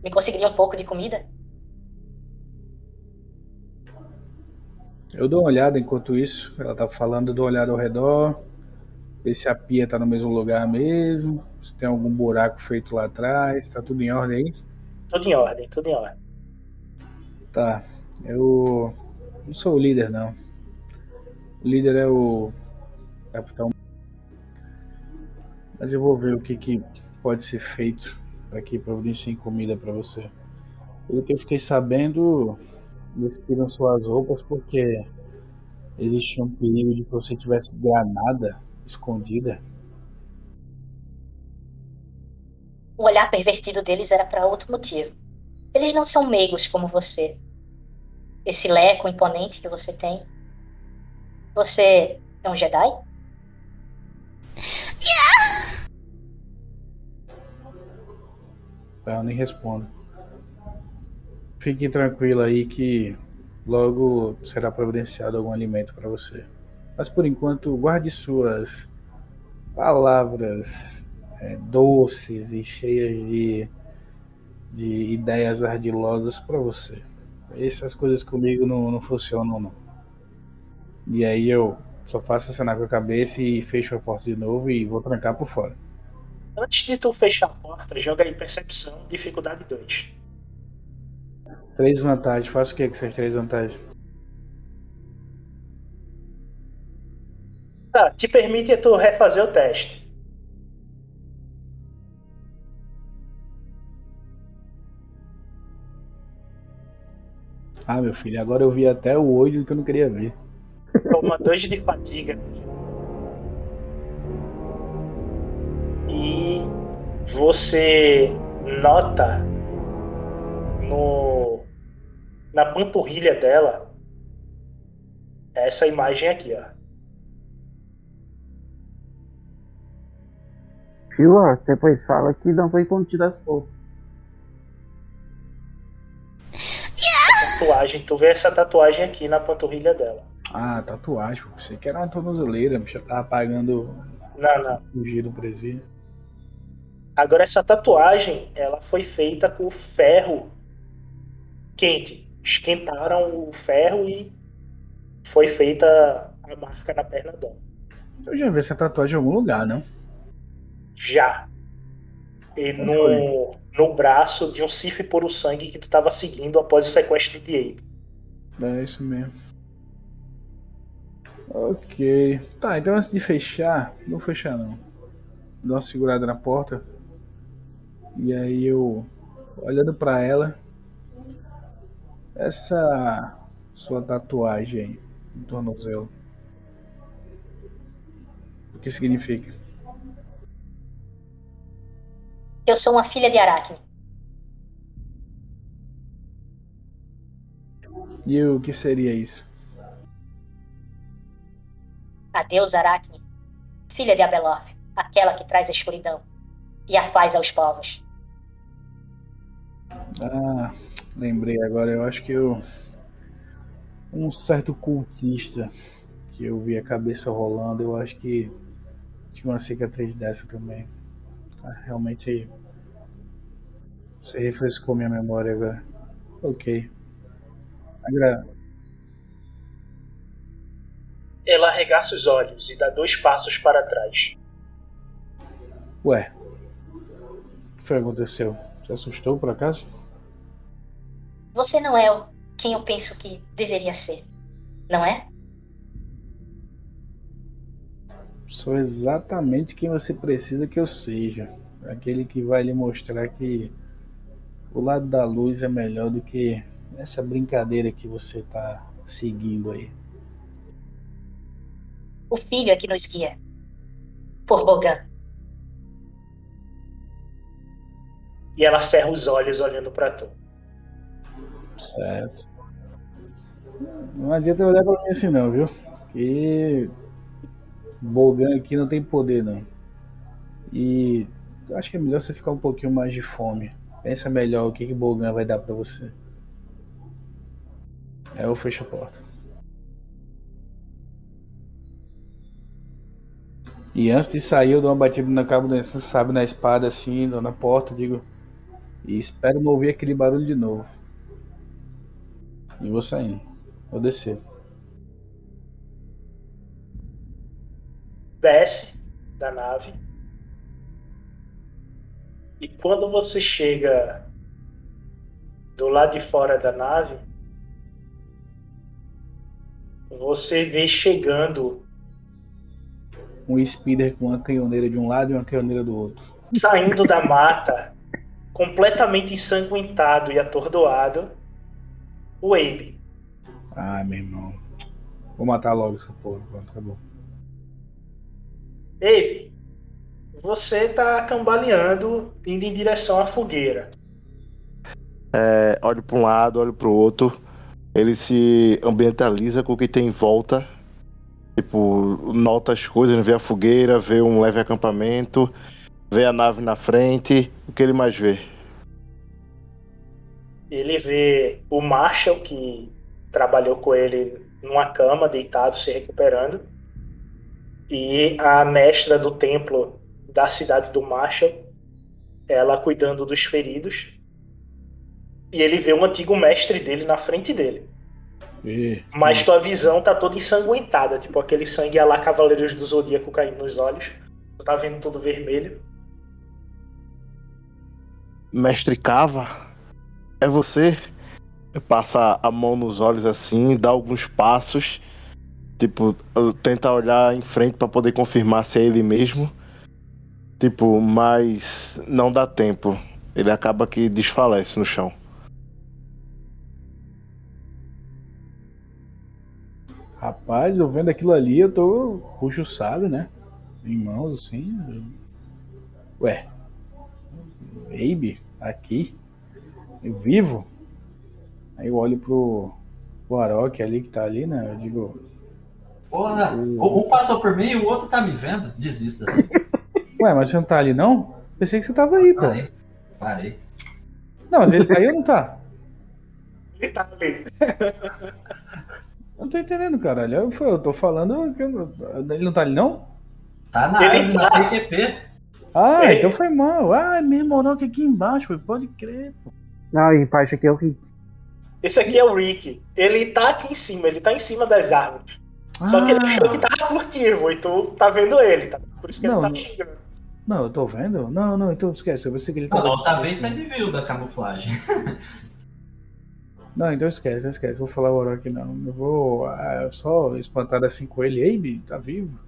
Me conseguiria um pouco de comida? Eu dou uma olhada enquanto isso. Ela tá falando, eu dou uma olhada ao redor. Ver se a pia tá no mesmo lugar mesmo. Se tem algum buraco feito lá atrás. Tá tudo em ordem aí? Tudo em ordem, tudo em ordem. Tá. Eu não sou o líder, não. O líder é o capitão. Mas eu vou ver o que, que pode ser feito para que providenciem comida para você. Pelo que eu fiquei sabendo, eles pediram suas roupas porque existia um perigo de que você tivesse granada escondida. O olhar pervertido deles era para outro motivo. Eles não são meigos como você. Esse leco imponente que você tem. Você é um Jedi? Eu nem respondo. Fique tranquilo aí que logo será providenciado algum alimento para você. Mas por enquanto, guarde suas palavras é, doces e cheias de, de ideias ardilosas para você. Essas coisas comigo não, não funcionam, não. E aí eu só faço acenar com a cabeça e fecho a porta de novo e vou trancar por fora. Antes de tu fechar a porta, joga aí percepção, dificuldade 2. Três vantagens. Faço o que com essas três vantagens? Tá, te permite tu refazer o teste. Ah, meu filho, agora eu vi até o olho que eu não queria ver. Toma dois de fadiga. E você nota no na panturrilha dela essa imagem aqui, ó. Viu? ó, Depois fala que não foi contida as fotos. Tatuagem, tu vê essa tatuagem aqui na panturrilha dela. Ah, tatuagem. Você que era uma tornozeleira, já tava pagando Não, não. fugir do presídio. Agora essa tatuagem, ela foi feita com ferro quente. Esquentaram o ferro e foi feita a marca na perna dela. Eu já vi essa tatuagem em algum lugar, não? Já. E no, no braço de um Sif por o sangue que tu tava seguindo após o sequestro de Abe. É isso mesmo. Ok. Tá, então antes de fechar, não vou fechar não. Dou uma segurada na porta. E aí eu, olhando pra ela, essa sua tatuagem aí, no tornozelo. O que significa? Eu sou uma filha de Arachne. E o que seria isso? A deusa Arachne, filha de Abeloth, aquela que traz a escuridão e a paz aos povos. Ah, lembrei agora, eu acho que eu. um certo cultista que eu vi a cabeça rolando, eu acho que tinha uma cicatriz dessa também. Ah, realmente você refrescou minha memória agora. Ok. Agra... Ela arregaça os olhos e dá dois passos para trás. Ué, que foi que aconteceu? Você assustou por acaso? Você não é quem eu penso que deveria ser, não é? Sou exatamente quem você precisa que eu seja. Aquele que vai lhe mostrar que o lado da luz é melhor do que essa brincadeira que você está seguindo aí. O filho é que nos guia. Por Bogan. E ela cerra os olhos olhando para tu. Certo. Não adianta olhar pra mim assim não, viu? Que Bogan aqui não tem poder não. E acho que é melhor você ficar um pouquinho mais de fome. Pensa melhor o que que Bogan vai dar para você. Aí eu fecho a porta. E antes de sair, eu dou uma batida na cabo, sabe, na espada assim, na porta, digo. E espero não ouvir aquele barulho de novo. E vou saindo. Vou descer. Desce da nave. E quando você chega do lado de fora da nave, você vê chegando um speeder com uma canhoneira de um lado e uma canhoneira do outro. Saindo da mata, completamente ensanguentado e atordoado, o Abe. Ah, meu irmão. Vou matar logo essa porra. Pronto, acabou. Abe, você tá cambaleando, indo em direção à fogueira. É, olho para um lado, olho para o outro. Ele se ambientaliza com o que tem em volta. Tipo, nota as coisas, vê a fogueira, vê um leve acampamento, vê a nave na frente. O que ele mais vê? Ele vê o Marshall, que trabalhou com ele numa cama, deitado, se recuperando. E a mestra do templo da cidade do Marshall, ela cuidando dos feridos. E ele vê um antigo mestre dele na frente dele. E... Mas tua visão tá toda ensanguentada, tipo aquele sangue a lá Cavaleiros do Zodíaco caindo nos olhos. Tu tá vendo tudo vermelho. Mestre Cava, é você? Passa a mão nos olhos assim, dá alguns passos, tipo, tenta olhar em frente para poder confirmar se é ele mesmo. Tipo, mas não dá tempo. Ele acaba que desfalece no chão. Rapaz, eu vendo aquilo ali, eu tô sabe, né? Em mãos assim. Ué. Baby, aqui. Eu vivo. Aí eu olho pro, pro Arok ali que tá ali, né? Eu digo. Porra, o... um passou por mim e o outro tá me vendo. Desista. Assim. Ué, mas você não tá ali não? Pensei que você tava aí, pô. Parei. Parei. Não, mas ele tá aí ou não tá? Ele tá ali. Eu não tô entendendo, caralho. Eu, eu tô falando. que Ele não tá ali não? Tá na Ele árvore, na tá. PQP. Ah, Ei. então foi mal. Ah, é mesmo, Arok aqui embaixo, pode crer, pô. Não, embaixo aqui é o Rick. Esse aqui é o Rick. Ele tá aqui em cima, ele tá em cima das árvores. Só que ele Ah. achou que tava furtivo e tu tá vendo ele, tá? Por isso que Não, ele tá não. xingando. Não, eu tô vendo? Não, não, então esquece. Eu pensei que ele Ah, tava. da outra vez você me viu da camuflagem. Não, então esquece, esquece. Vou falar o Orochi não. Eu vou ah, só espantar assim com ele. Ei, tá vivo?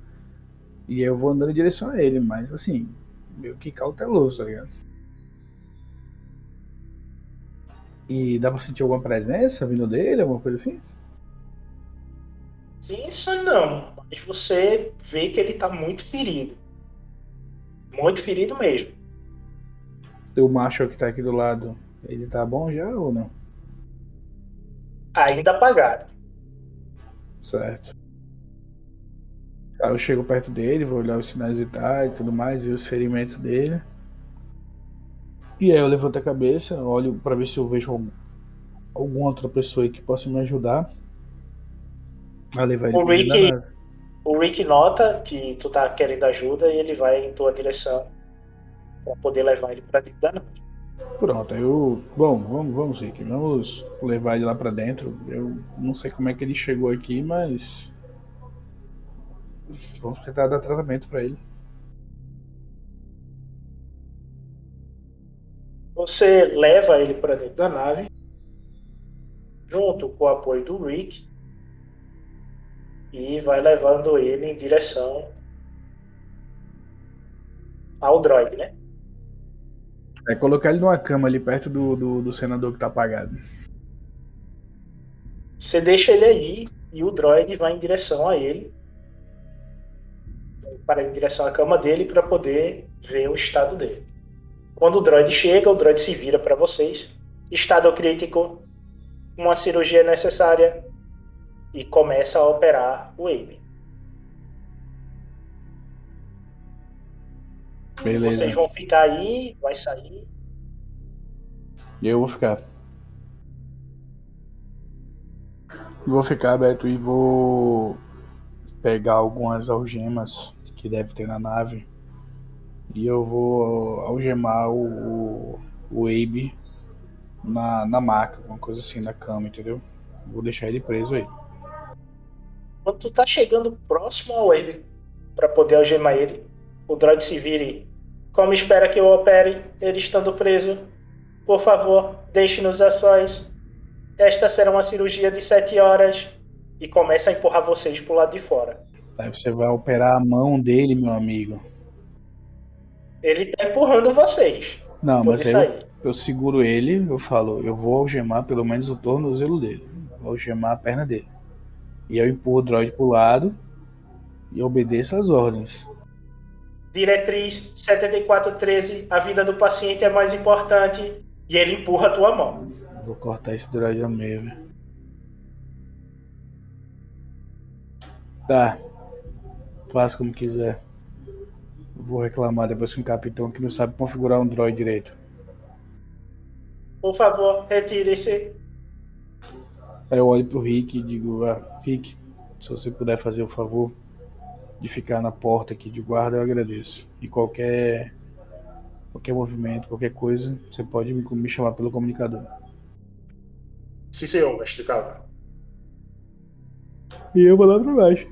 E eu vou andando em direção a ele, mas assim, meio que cauteloso, tá ligado? E dá pra sentir alguma presença vindo dele, alguma coisa assim? Sim, isso não. Mas você vê que ele tá muito ferido. Muito ferido mesmo. O macho que tá aqui do lado, ele tá bom já ou não? Ainda apagado. Certo. Eu chego perto dele, vou olhar os sinais vitais e tudo mais, e os ferimentos dele. E aí eu levanto a cabeça, olho pra ver se eu vejo algum- alguma outra pessoa aí que possa me ajudar. Vai levar ele O Rick-. O Rick nota que tu tá querendo ajuda e ele vai em tua direção pra poder levar ele pra dentro da nave. Pronto, eu. Bom, vamos, vamos, Rick. Vamos levar ele lá pra dentro. Eu não sei como é que ele chegou aqui, mas. Vamos tentar dar tratamento pra ele. Você leva ele pra dentro da nave, junto com o apoio do Rick, e vai levando ele em direção ao droid, né? É colocar ele numa cama ali perto do, do, do senador que tá apagado. Você deixa ele aí e o droid vai em direção a ele, para em direção à cama dele para poder ver o estado dele. Quando o droid chega, o droid se vira para vocês. Estado crítico, uma cirurgia necessária e começa a operar o Abe. Beleza. Vocês vão ficar aí, vai sair. Eu vou ficar. Vou ficar, Beto, e vou pegar algumas algemas que deve ter na nave. E eu vou algemar o, o, Abe na, na maca, alguma coisa assim, na cama, entendeu? Vou deixar ele preso aí. Quando tu tá chegando próximo ao Abe para poder algemar ele, o droid se vira e como espera que eu opere, ele estando preso, por favor, deixe-nos a sós. Esta será uma cirurgia de sete horas. E começa a empurrar vocês pro lado de fora. Aí você vai operar a mão dele, meu amigo. Ele tá empurrando vocês. Não, Pode mas aí eu, eu seguro ele, eu falo, eu vou algemar pelo menos o tornozelo dele. Vou algemar a perna dele. E eu empurro o droid pro lado e obedeço as ordens. Diretriz 7413, a vida do paciente é mais importante. E ele empurra a tua mão. Vou cortar esse droid ao meio, velho. Tá. Faz como quiser. Vou reclamar depois com o capitão que não sabe configurar um droid direito. Por favor, retire-se. Aí eu olho pro Rick e digo, ah, Rick, se você puder fazer o favor de ficar na porta aqui de guarda, eu agradeço. E qualquer qualquer movimento, qualquer coisa, você pode me, me chamar pelo comunicador. Sim, senhor, mestre Calma. E eu vou lá pra baixo.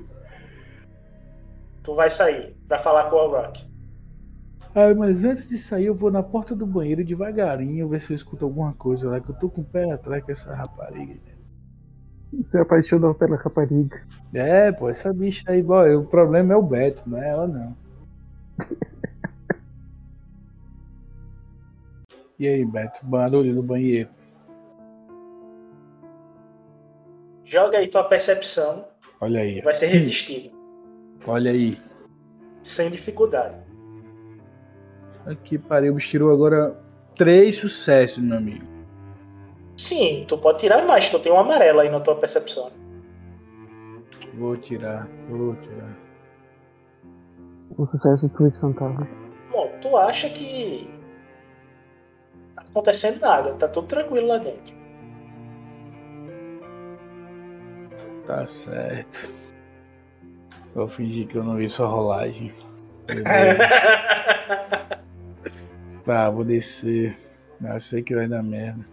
Tu vai sair pra falar com o Rock. Ah, mas antes de sair, eu vou na porta do banheiro devagarinho, ver se eu escuto alguma coisa lá, que eu tô com o pé atrás com essa rapariga. Se apaixonou pela rapariga. É, pô, essa bicha aí, bó, o problema é o Beto, não é ela não. e aí, Beto, barulho no banheiro. Joga aí tua percepção. Olha aí. Vai ser resistido. Olha aí. Sem dificuldade. Aqui, parei, o bicho tirou agora três sucessos, meu amigo. Sim, tu pode tirar mais, tu tem um amarelo aí na tua percepção. Vou tirar, vou tirar. O sucesso do Twist Fantasma. Bom, tu acha que. Tá acontecendo nada, tá tudo tranquilo lá dentro. Tá certo. Vou fingir que eu não vi sua rolagem. Tá, vou descer. Ah, sei que vai dar merda.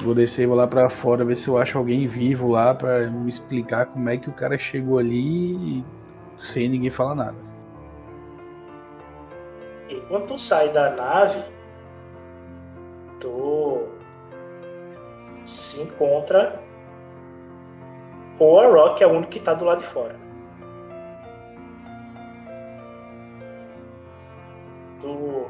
Vou descer e vou lá pra fora ver se eu acho alguém vivo lá pra me explicar como é que o cara chegou ali sem ninguém falar nada. E quando tu sai da nave, se encontra com o Arrock, que é o único que tá do lado de fora. Tu,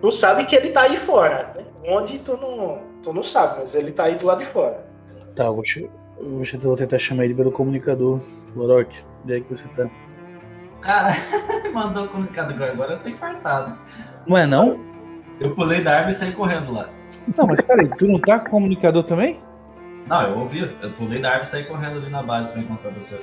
tu sabe que ele tá aí fora, né? Onde tu não, tu não sabe, mas ele tá aí do lado de fora. Tá, eu vou, eu vou tentar chamar ele pelo comunicador. Lorok, onde é que você tá? Cara, mandou o comunicado agora, agora eu tô infartado. Não é não? Eu pulei da árvore e saí correndo lá. Não, mas peraí, tu não tá com o comunicador também? Não, eu ouvi, eu pulei da árvore e saí correndo ali na base pra encontrar você.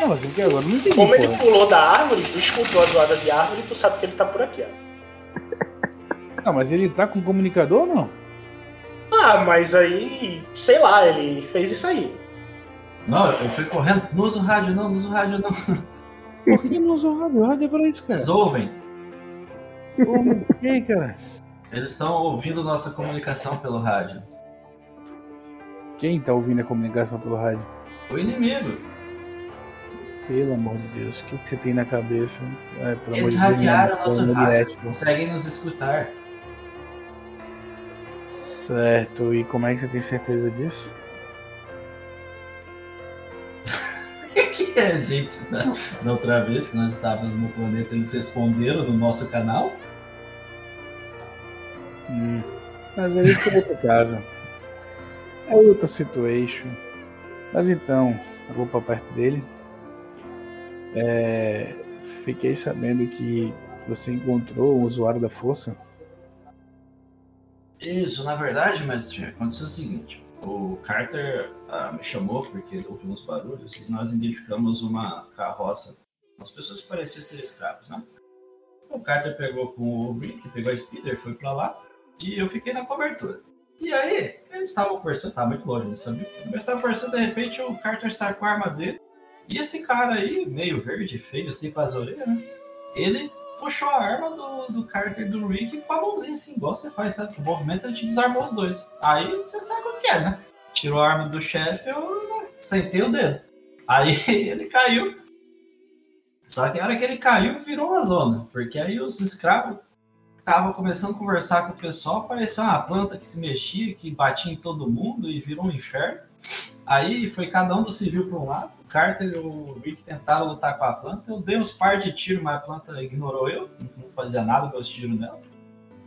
Não, mas o que agora? Não entendi, Como ele porra. pulou da árvore, tu escutou a zoada de árvore, tu sabe que ele tá por aqui, ó. Não, mas ele tá com comunicador ou não? Ah, mas aí, sei lá, ele fez isso aí. Não, eu fui correndo. Não usa o rádio, não, não usa o rádio, não. Por que não usa o rádio? O rádio é pra isso, cara. Eles ouvem. Como que, cara? Eles estão ouvindo nossa comunicação pelo rádio. Quem tá ouvindo a comunicação pelo rádio? O inimigo. Pelo amor de Deus, o que, que você tem na cabeça? É, pelo Eles amor de hackearam nosso rádio. direto. Conseguem nos escutar. Certo, e como é que você tem certeza disso? que a gente, da, da outra vez que nós estávamos no planeta, eles responderam no nosso canal. Hum, mas aí foi outra casa. É outra situation. Mas então, eu vou pra perto dele. É, fiquei sabendo que você encontrou o usuário da força. Isso, na verdade, mestre, aconteceu o seguinte. O Carter ah, me chamou porque ele ouviu uns barulhos e nós identificamos uma carroça. As pessoas pareciam ser escravos, né? O Carter pegou com o Rick, pegou a Speeder, foi pra lá e eu fiquei na cobertura. E aí, eles estavam conversando, tava muito longe, não sabia. Mas estavam conversando, de repente o Carter sacou a arma dele. E esse cara aí, meio verde, feio, assim, com as orelhas, né? Ele puxou a arma do, do Carter do Rick com a mãozinha assim, igual você faz, sabe? O movimento a gente desarmou os dois. Aí você sabe o que é, né? Tirou a arma do chefe, eu né, sentei o dedo. Aí ele caiu. Só que a hora que ele caiu, virou uma zona. Porque aí os escravos estavam começando a conversar com o pessoal, apareceu uma planta que se mexia, que batia em todo mundo e virou um inferno. Aí foi cada um do civil para um lado. O Carter e o Rick tentaram lutar com a planta. Eu dei uns par de tiros, mas a planta ignorou eu. Não fazia nada com os tiros nela.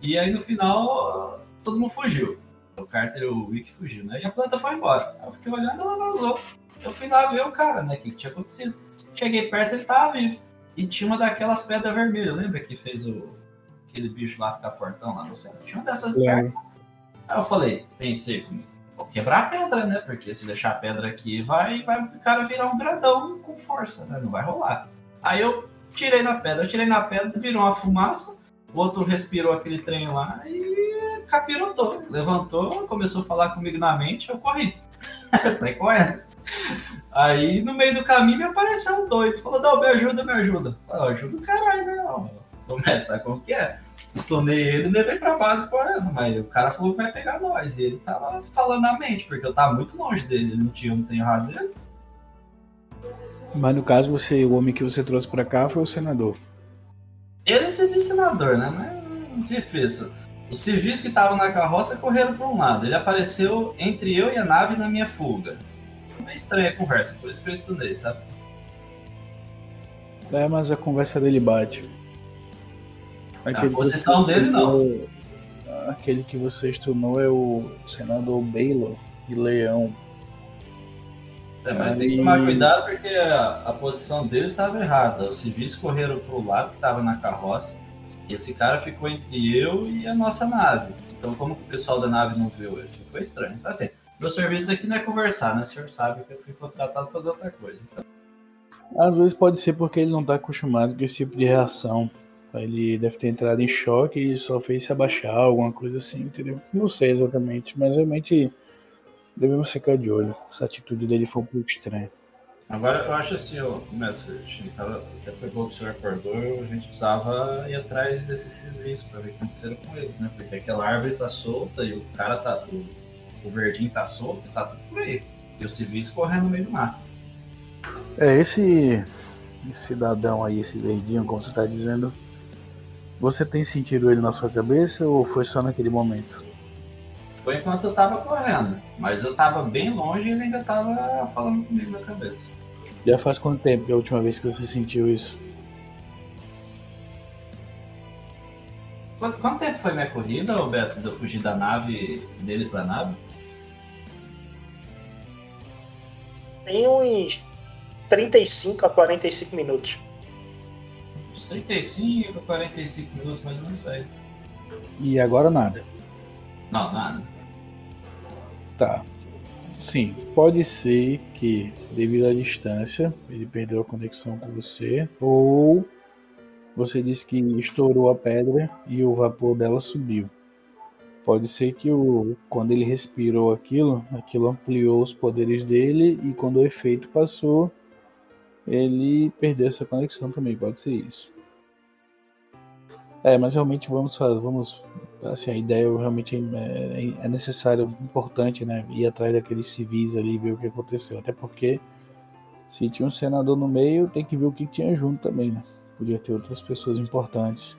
E aí no final, todo mundo fugiu. O Carter e o Rick fugiu, né? E a planta foi embora. Eu fiquei olhando, ela vazou. Eu fui lá ver o cara, né? O que tinha acontecido. Cheguei perto, ele tava vivo. E tinha uma daquelas pedras vermelhas, lembra que fez o aquele bicho lá ficar fortão lá no centro? Tinha uma dessas pedras. Aí eu falei, pensei comigo, vou quebrar a pedra, né? Porque se deixar a pedra aqui, vai, vai o cara virar um grandão com força, né? Não vai rolar. Aí eu tirei na pedra, eu tirei na pedra, virou uma fumaça, o outro respirou aquele trem lá e capirotou. Levantou, começou a falar comigo na mente, eu corri. eu saí correndo. Aí no meio do caminho me apareceu um doido, falou, não, me ajuda, me ajuda. Eu ajuda o caralho, né? Começa, como que é? Estonei ele e levei pra base correndo, mas o cara falou que vai pegar nós. E ele tava falando na mente, porque eu tava muito longe dele, ele não tinha, não tem errado dele. Mas no caso, você, o homem que você trouxe pra cá foi o senador. Ele se disse senador, né? Mas difícil. Os civis que estavam na carroça correram para um lado. Ele apareceu entre eu e a nave na minha fuga. É estranha a conversa, por isso que eu estudei, sabe? É, mas a conversa dele bate. A posição dele, não. Aquele que você estunou é o senador Baylor de Leão. É, mas tem Aí- que tomar cuidado porque a, a posição dele estava errada. Os civis correram pro lado que estava na carroça. E esse cara ficou entre eu e a nossa nave. Então, como que o pessoal da nave não viu ele? Ficou estranho. Então, assim, meu serviço aqui não é conversar, né? O senhor sabe que eu fui contratado para fazer outra coisa. Então, Às vezes pode ser porque ele não tá acostumado com esse tipo de reação. Ele deve ter entrado em choque e só fez se abaixar, alguma coisa assim, entendeu? Não sei exatamente, mas realmente devemos ficar de olho. Essa atitude dele foi um pouco estranha. Agora, eu acho assim, ó, mestre, a gente tava, até foi bom que o senhor acordou, a gente precisava ir atrás desses civis para ver o que aconteceu com eles, né? Porque aquela árvore tá solta e o cara tá. O, o verdinho tá solto, tá tudo por aí. E os civis correndo no meio do mar. É, esse, esse cidadão aí, esse verdinho, como você tá dizendo, você tem sentido ele na sua cabeça ou foi só naquele momento? Foi enquanto eu tava correndo, mas eu tava bem longe e ele ainda tava falando comigo na cabeça. Já faz quanto tempo que é a última vez que você sentiu isso? Quanto, quanto tempo foi minha corrida, ô Beto, de eu fugir da nave dele pra nave? Tem uns 35 a 45 minutos. Uns 35, 45 minutos, mais ou menos aí. E agora nada. Não, nada. Tá. Sim, pode ser que, devido à distância, ele perdeu a conexão com você, ou Você disse que estourou a pedra e o vapor dela subiu. Pode ser que o, quando ele respirou aquilo, aquilo ampliou os poderes dele e quando o efeito passou, ele perdeu essa conexão também. Pode ser isso. É, mas realmente vamos fazer, vamos, assim, a ideia realmente é, é necessário, importante, né, ir atrás daqueles civis ali ver o que aconteceu, até porque se tinha um senador no meio, tem que ver o que tinha junto também, né, podia ter outras pessoas importantes.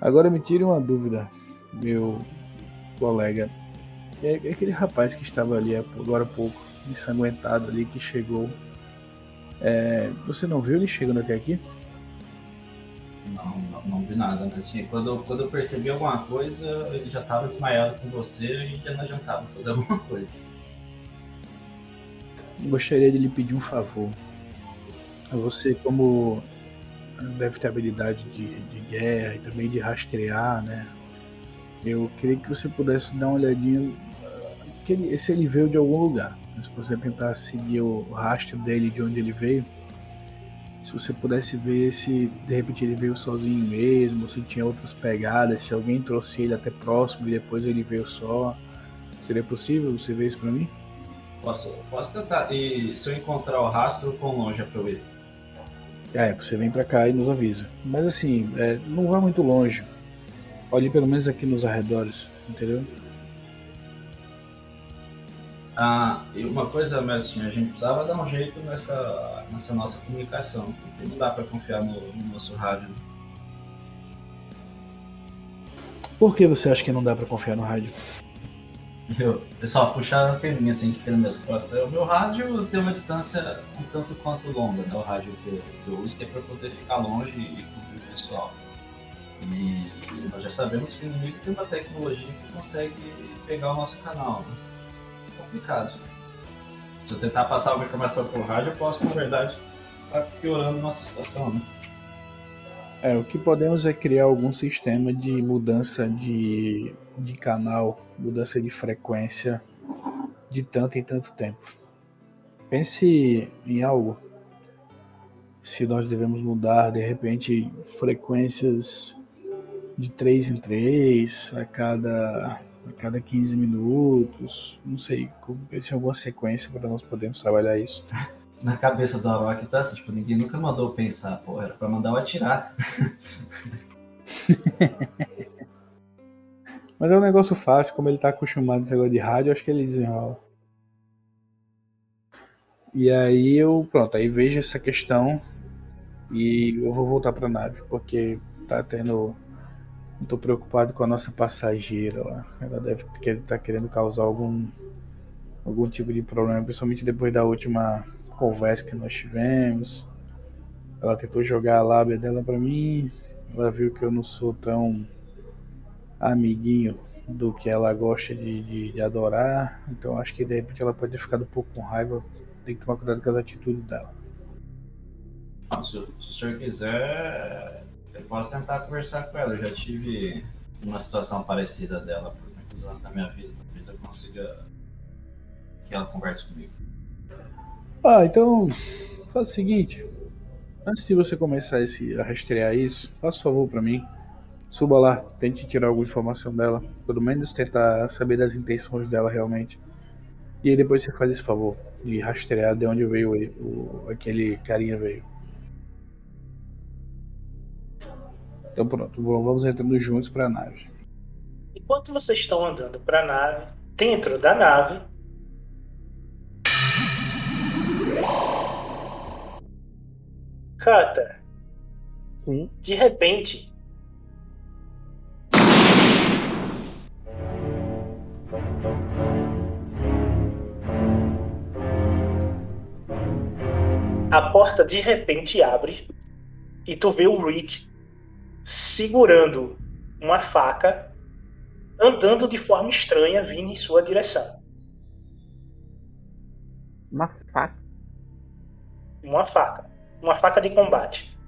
Agora me tire uma dúvida, meu colega, é, é aquele rapaz que estava ali agora há pouco, ensanguentado ali, que chegou, é, você não viu ele chegando até aqui? Não, não, não vi nada, mas assim, quando, quando eu percebi alguma coisa, ele já estava desmaiado com você e já não adiantava fazer alguma coisa. Gostaria de lhe pedir um favor. Você, como deve ter habilidade de, de guerra e também de rastrear, né? Eu queria que você pudesse dar uma olhadinha se ele veio de algum lugar. Se você tentar seguir o rastro dele de onde ele veio, se você pudesse ver se de repente ele veio sozinho mesmo, se tinha outras pegadas, se alguém trouxe ele até próximo e depois ele veio só. Seria possível você ver isso pra mim? Posso, posso tentar. E se eu encontrar o rastro, quão longe é pra eu ir? É, você vem pra cá e nos avisa. Mas assim, é, não vá muito longe. Olhe pelo menos aqui nos arredores, entendeu? Ah, e uma coisa, mestre, a gente precisava dar um jeito nessa, nessa nossa comunicação, porque não dá para confiar no, no, nosso rádio. Por que você acha que não dá para confiar no rádio? Eu, pessoal, puxar a perninha assim que nas minhas costas. O meu rádio tem uma distância um tanto quanto longa, né? O rádio que eu, que eu uso que é para poder ficar longe e cobrir o pessoal. E, e nós já sabemos que o inimigo tem uma tecnologia que consegue pegar o nosso canal. Né? Complicado. Se eu tentar passar alguma informação por rádio, eu posso, na verdade, estar tá piorando nossa situação, né? É, o que podemos é criar algum sistema de mudança de, de canal, mudança de frequência de tanto em tanto tempo. Pense em algo. Se nós devemos mudar, de repente, frequências de 3 em 3 a cada a cada 15 minutos, não sei, se alguma sequência para nós podermos trabalhar isso. Na cabeça do Arok tá assim, tipo, ninguém nunca mandou pensar, pô, era pra mandar eu atirar. Mas é um negócio fácil, como ele tá acostumado a esse negócio de rádio, acho que ele desenrola. E aí eu, pronto, aí vejo essa questão e eu vou voltar pra nave, porque tá tendo Estou preocupado com a nossa passageira lá. Ela deve estar tá querendo causar algum, algum tipo de problema, principalmente depois da última conversa que nós tivemos. Ela tentou jogar a lábia dela para mim. Ela viu que eu não sou tão amiguinho do que ela gosta de, de, de adorar. Então acho que de repente ela pode ter ficado um pouco com raiva. Tem que tomar cuidado com as atitudes dela. Se, se o senhor quiser, eu posso tentar conversar com ela. Eu já tive uma situação parecida dela por muitos anos da minha vida. Talvez eu consiga que ela converse comigo. Ah, então faz o seguinte. Antes de você começar esse, a rastrear isso, faça favor para mim. Suba lá, tente tirar alguma informação dela. Pelo menos tentar saber das intenções dela realmente. E aí depois você faz esse favor de rastrear de onde veio o, aquele carinha veio. Então pronto, vamos entrando juntos para a nave. Enquanto vocês estão andando para a nave, dentro da nave. Kata. Sim. De repente. A porta de repente abre e tu vê o Rick segurando uma faca, andando de forma estranha, vindo em sua direção. Uma faca? Uma faca. Uma faca de combate.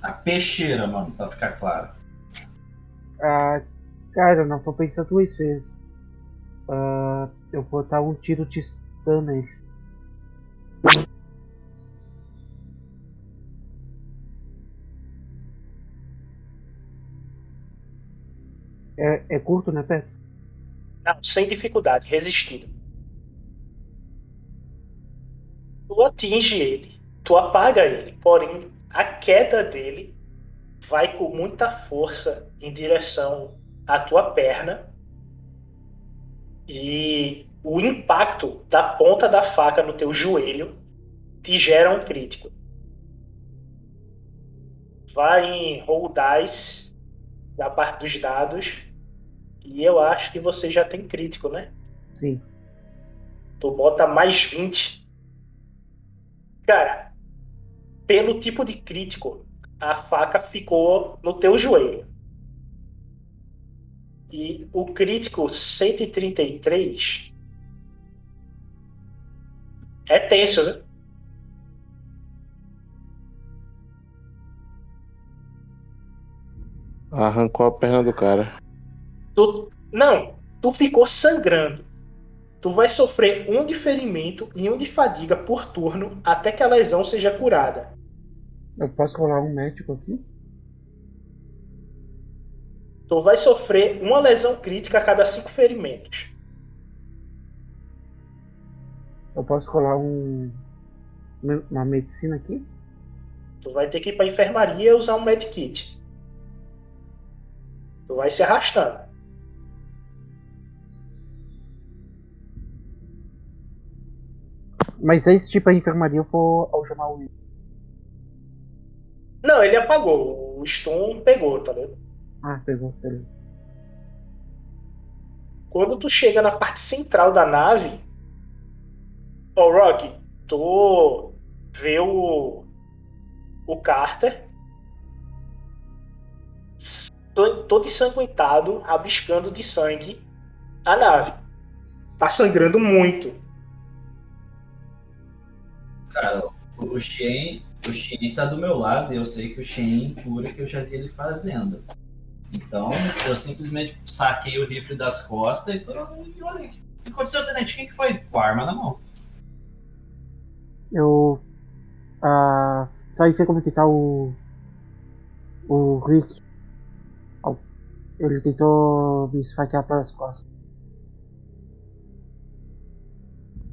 A peixeira, mano, pra ficar claro. Ah, cara, não vou pensar duas vezes. Ah, eu vou dar um tiro de stun nele. É, é curto, né, Pedro? Não, sem dificuldade, resistido. Tu atinge ele, tu apaga ele, porém a queda dele vai com muita força em direção à tua perna e o impacto da ponta da faca no teu joelho te gera um crítico. Vai em roll dice da parte dos dados e eu acho que você já tem crítico, né? Sim. Tu bota mais 20. Cara, pelo tipo de crítico, a faca ficou no teu joelho. E o crítico 133 é tenso, né? Arrancou a perna do cara. Tu, não, tu ficou sangrando. Tu vai sofrer um de ferimento e um de fadiga por turno até que a lesão seja curada. Eu posso rolar um médico aqui? Tu vai sofrer uma lesão crítica a cada cinco ferimentos. Eu posso rolar um. Uma medicina aqui? Tu vai ter que ir pra enfermaria e usar um medkit. Tu vai se arrastando. Mas aí se tipo a enfermaria eu for algemar o Não, ele apagou. O stun pegou, tá ligado? Ah, pegou, beleza. Quando tu chega na parte central da nave, ó, Rock, tu vê o, o Carter todo ensanguentado, rabiscando de sangue a nave. Tá sangrando muito. Cara, o Shen, o Shen tá do meu lado e eu sei que o Shen cura que eu já vi ele fazendo. Então, eu simplesmente saquei o rifle das costas e tô. E olha, o que aconteceu, Tenente? Quem que foi com a arma na mão? Eu. Ah. Sabe ver como que tá o. O Rick. Ele tentou me esfaquear pelas costas.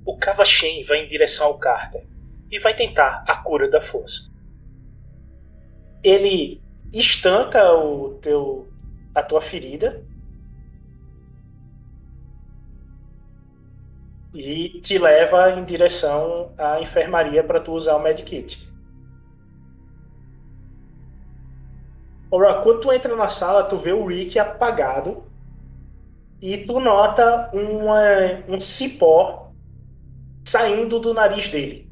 O Kavashen vai em direção ao Carter e vai tentar a cura da força. Ele estanca o teu a tua ferida e te leva em direção à enfermaria para tu usar o medkit. Ora, quando tu entra na sala, tu vê o Rick apagado e tu nota uma, um cipó saindo do nariz dele.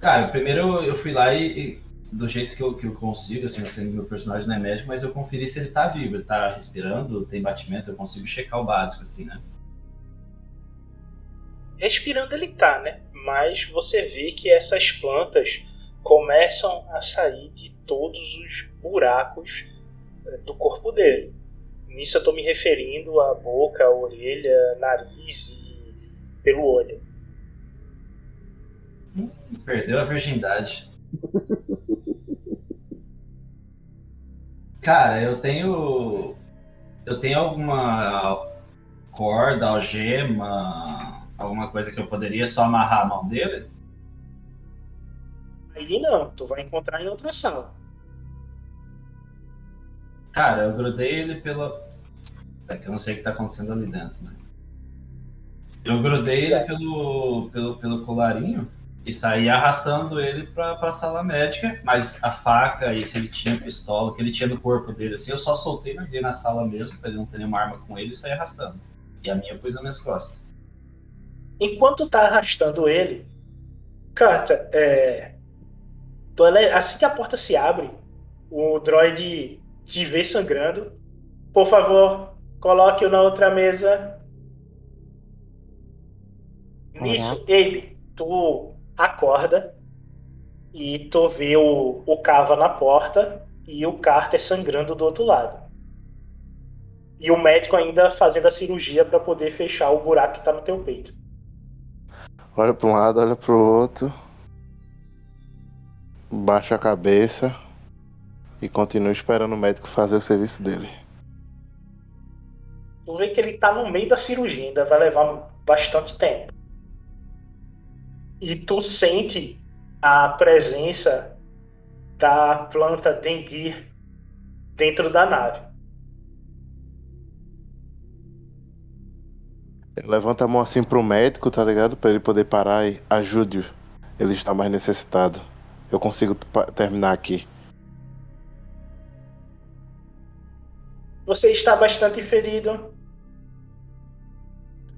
Cara, primeiro eu fui lá e, e do jeito que eu, que eu consigo, assim, sendo meu personagem não é médico, mas eu conferi se ele tá vivo, ele tá respirando, tem batimento, eu consigo checar o básico, assim, né? Respirando ele tá, né? Mas você vê que essas plantas começam a sair de todos os buracos eh, do corpo dele. Nisso eu estou me referindo à boca, à orelha, nariz e pelo olho. Perdeu a virgindade. Cara, eu tenho. Eu tenho alguma corda, algema, alguma coisa que eu poderia só amarrar a mão dele? Aí não, tu vai encontrar em outra sala. Cara, eu grudei ele pela. É que eu não sei o que tá acontecendo ali dentro, né? Eu grudei ele pelo, pelo, pelo colarinho e saí arrastando ele pra, pra sala médica, mas a faca e se ele tinha pistola, que ele tinha no corpo dele, assim, eu só soltei ele na sala mesmo, pra ele não ter nenhuma arma com ele e saí arrastando. E a minha pus nas minhas costas. Enquanto tá arrastando ele, Carta, é. Assim que a porta se abre, o droid te vê sangrando. Por favor, coloque-o na outra mesa. Nisso, Abe, tu acorda e tu vê o, o Cava na porta e o Carter sangrando do outro lado. E o médico ainda fazendo a cirurgia para poder fechar o buraco que tá no teu peito. Olha para um lado, olha para o outro. Baixa a cabeça e continua esperando o médico fazer o serviço dele. Tu vê que ele tá no meio da cirurgia, ainda vai levar bastante tempo. E tu sente a presença da planta Denguir dentro da nave. Levanta a mão assim pro médico, tá ligado? Pra ele poder parar e ajude-o. Ele está mais necessitado. Eu consigo terminar aqui. Você está bastante ferido.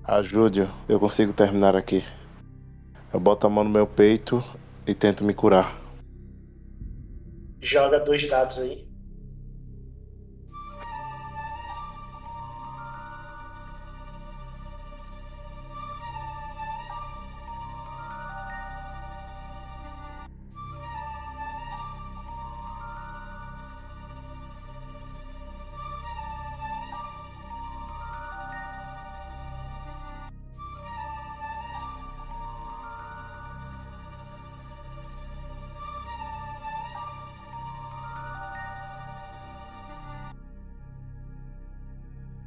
Ajude-o. Eu consigo terminar aqui. Eu boto a mão no meu peito e tento me curar. Joga dois dados aí.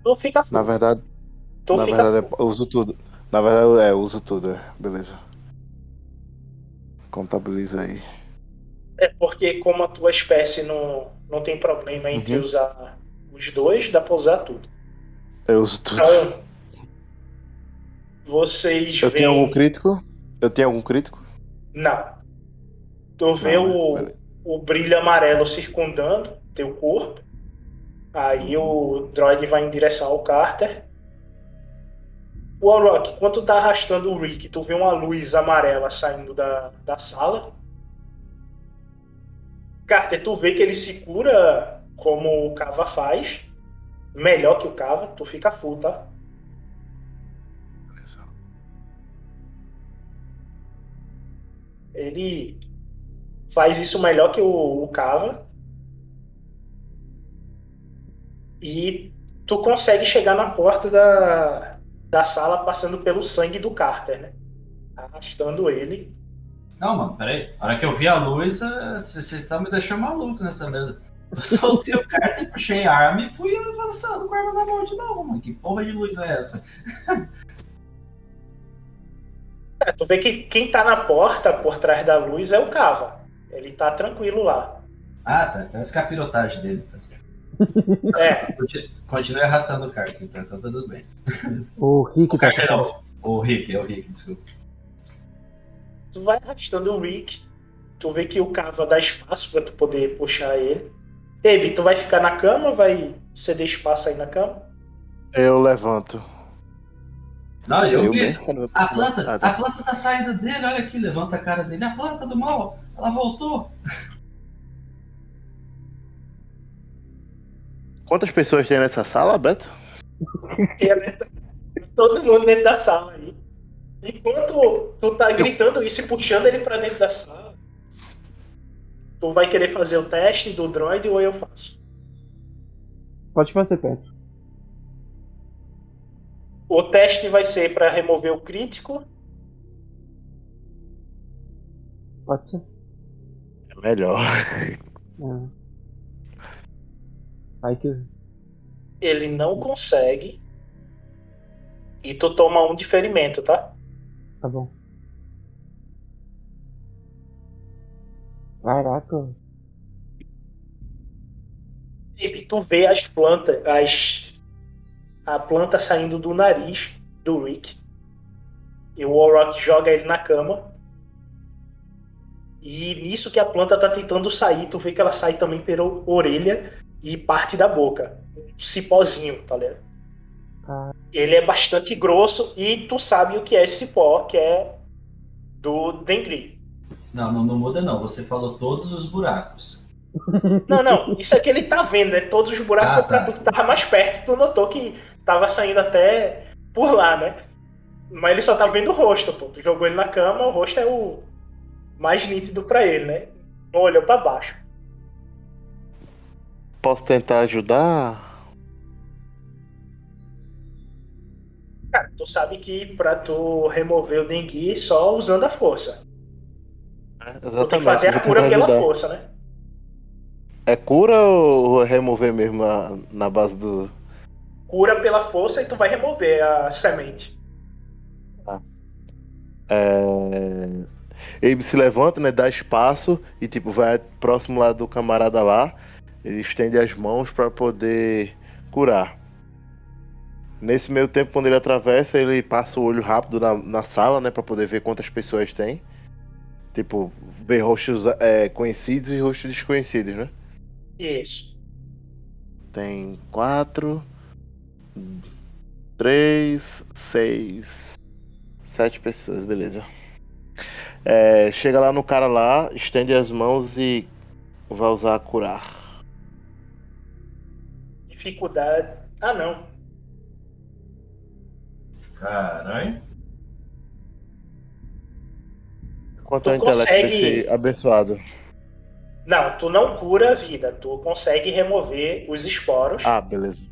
Tu fica Na verdade, Tu na verdade eu uso tudo. Na verdade, é, eu uso tudo, é. Beleza. Contabiliza aí. É porque como a tua espécie não, não tem problema entre Uhum. usar os dois, dá pra usar tudo. Eu uso tudo. Então, vocês Eu tenho veem... algum crítico? Eu tenho algum crítico? Não. Tu vê o, o brilho amarelo circundando teu corpo. Aí o droid vai em direção ao Carter. O Auroch, quando tu tá arrastando o Rick, tu vê uma luz amarela saindo da, da sala. Carter, tu vê que ele se cura como o Kava faz. Melhor que o Kava, tu fica full, tá? Ele faz isso melhor que o, o Kava. E tu consegue chegar na porta da, da sala passando pelo sangue do Carter, né? Arrastando ele. Não, mano, peraí. Na hora que eu vi a luz, eh, vocês estão me deixando maluco nessa mesa. Eu soltei o carta, puxei a arma e fui avançando com a arma na mão de novo, mano. Que porra de luz é essa? É, tu vê que quem tá na porta por trás da luz é o Cava. Ele tá tranquilo lá. Ah, tá. Então essa capirotagem dele. Tá. É. Conti- Continue arrastando o carta, então, tá tudo bem. O Rick O tá Carter não. O Rick, é o Rick, desculpa. Tu vai arrastando o Rick. Tu vê que o Cava dá espaço pra tu poder puxar ele. Ebi, tu vai ficar na cama? Vai ceder espaço aí na cama? Eu levanto. Não, eu, Eu vi. A planta, tá. a planta tá saindo dele, olha aqui, levanta a cara dele. A planta do mal, ela voltou. Quantas pessoas tem nessa sala, Beto? Todo mundo dentro da sala aí. Enquanto tu tá gritando isso e puxando ele pra dentro da sala, tu vai querer fazer o teste do droid ou eu faço? Pode fazer, Pedro. O teste vai ser pra remover o crítico. Pode ser. É melhor. É. Aí que. Ele não consegue. E tu toma um de ferimento, tá? Tá bom. Caraca. E tu vê as plantas, as a planta saindo do nariz do Rick. E o Warrock joga ele na cama. E nisso que a planta tá tentando sair, tu vê que ela sai também pela orelha e parte da boca. Um cipózinho, tá ligado? Ah, Ele é bastante grosso e tu sabe o que é esse cipó, que é do Dengri. Não, não, não muda não. Você falou todos os buracos. Não, não, isso é que ele tá vendo, né? Todos os buracos Ah, foi pra tá. tu que tava mais perto. Tu notou que tava saindo até por lá, né? Mas ele só tá vendo o rosto, pô. Tu jogou ele na cama, o rosto é o mais nítido pra ele, né? Não olhou pra baixo. Posso tentar ajudar? Cara, tu sabe que pra tu remover o dengue só usando a força. Exatamente. Tu tem que fazer a cura pela ajudar. força, né? É cura ou remover mesmo a- na base do. cura pela força e tu vai remover a semente. É... Abe se levanta, né? Dá espaço e tipo vai próximo lá do camarada lá. Ele estende as mãos para poder curar. Nesse meio tempo, quando ele atravessa, ele passa o olho rápido na, na sala, né? Pra poder ver quantas pessoas tem. Tipo, ver rostos é, conhecidos e rostos desconhecidos, né? Isso. Tem quatro, três, seis, sete pessoas, beleza. É, chega lá no cara lá, estende as mãos e vai usar curar. Dificuldade. Ah, não. Caralho. Quanto Tu é o intelecto consegue- abençoado? Não, tu não cura a vida. Tu consegue remover os esporos. Ah, beleza.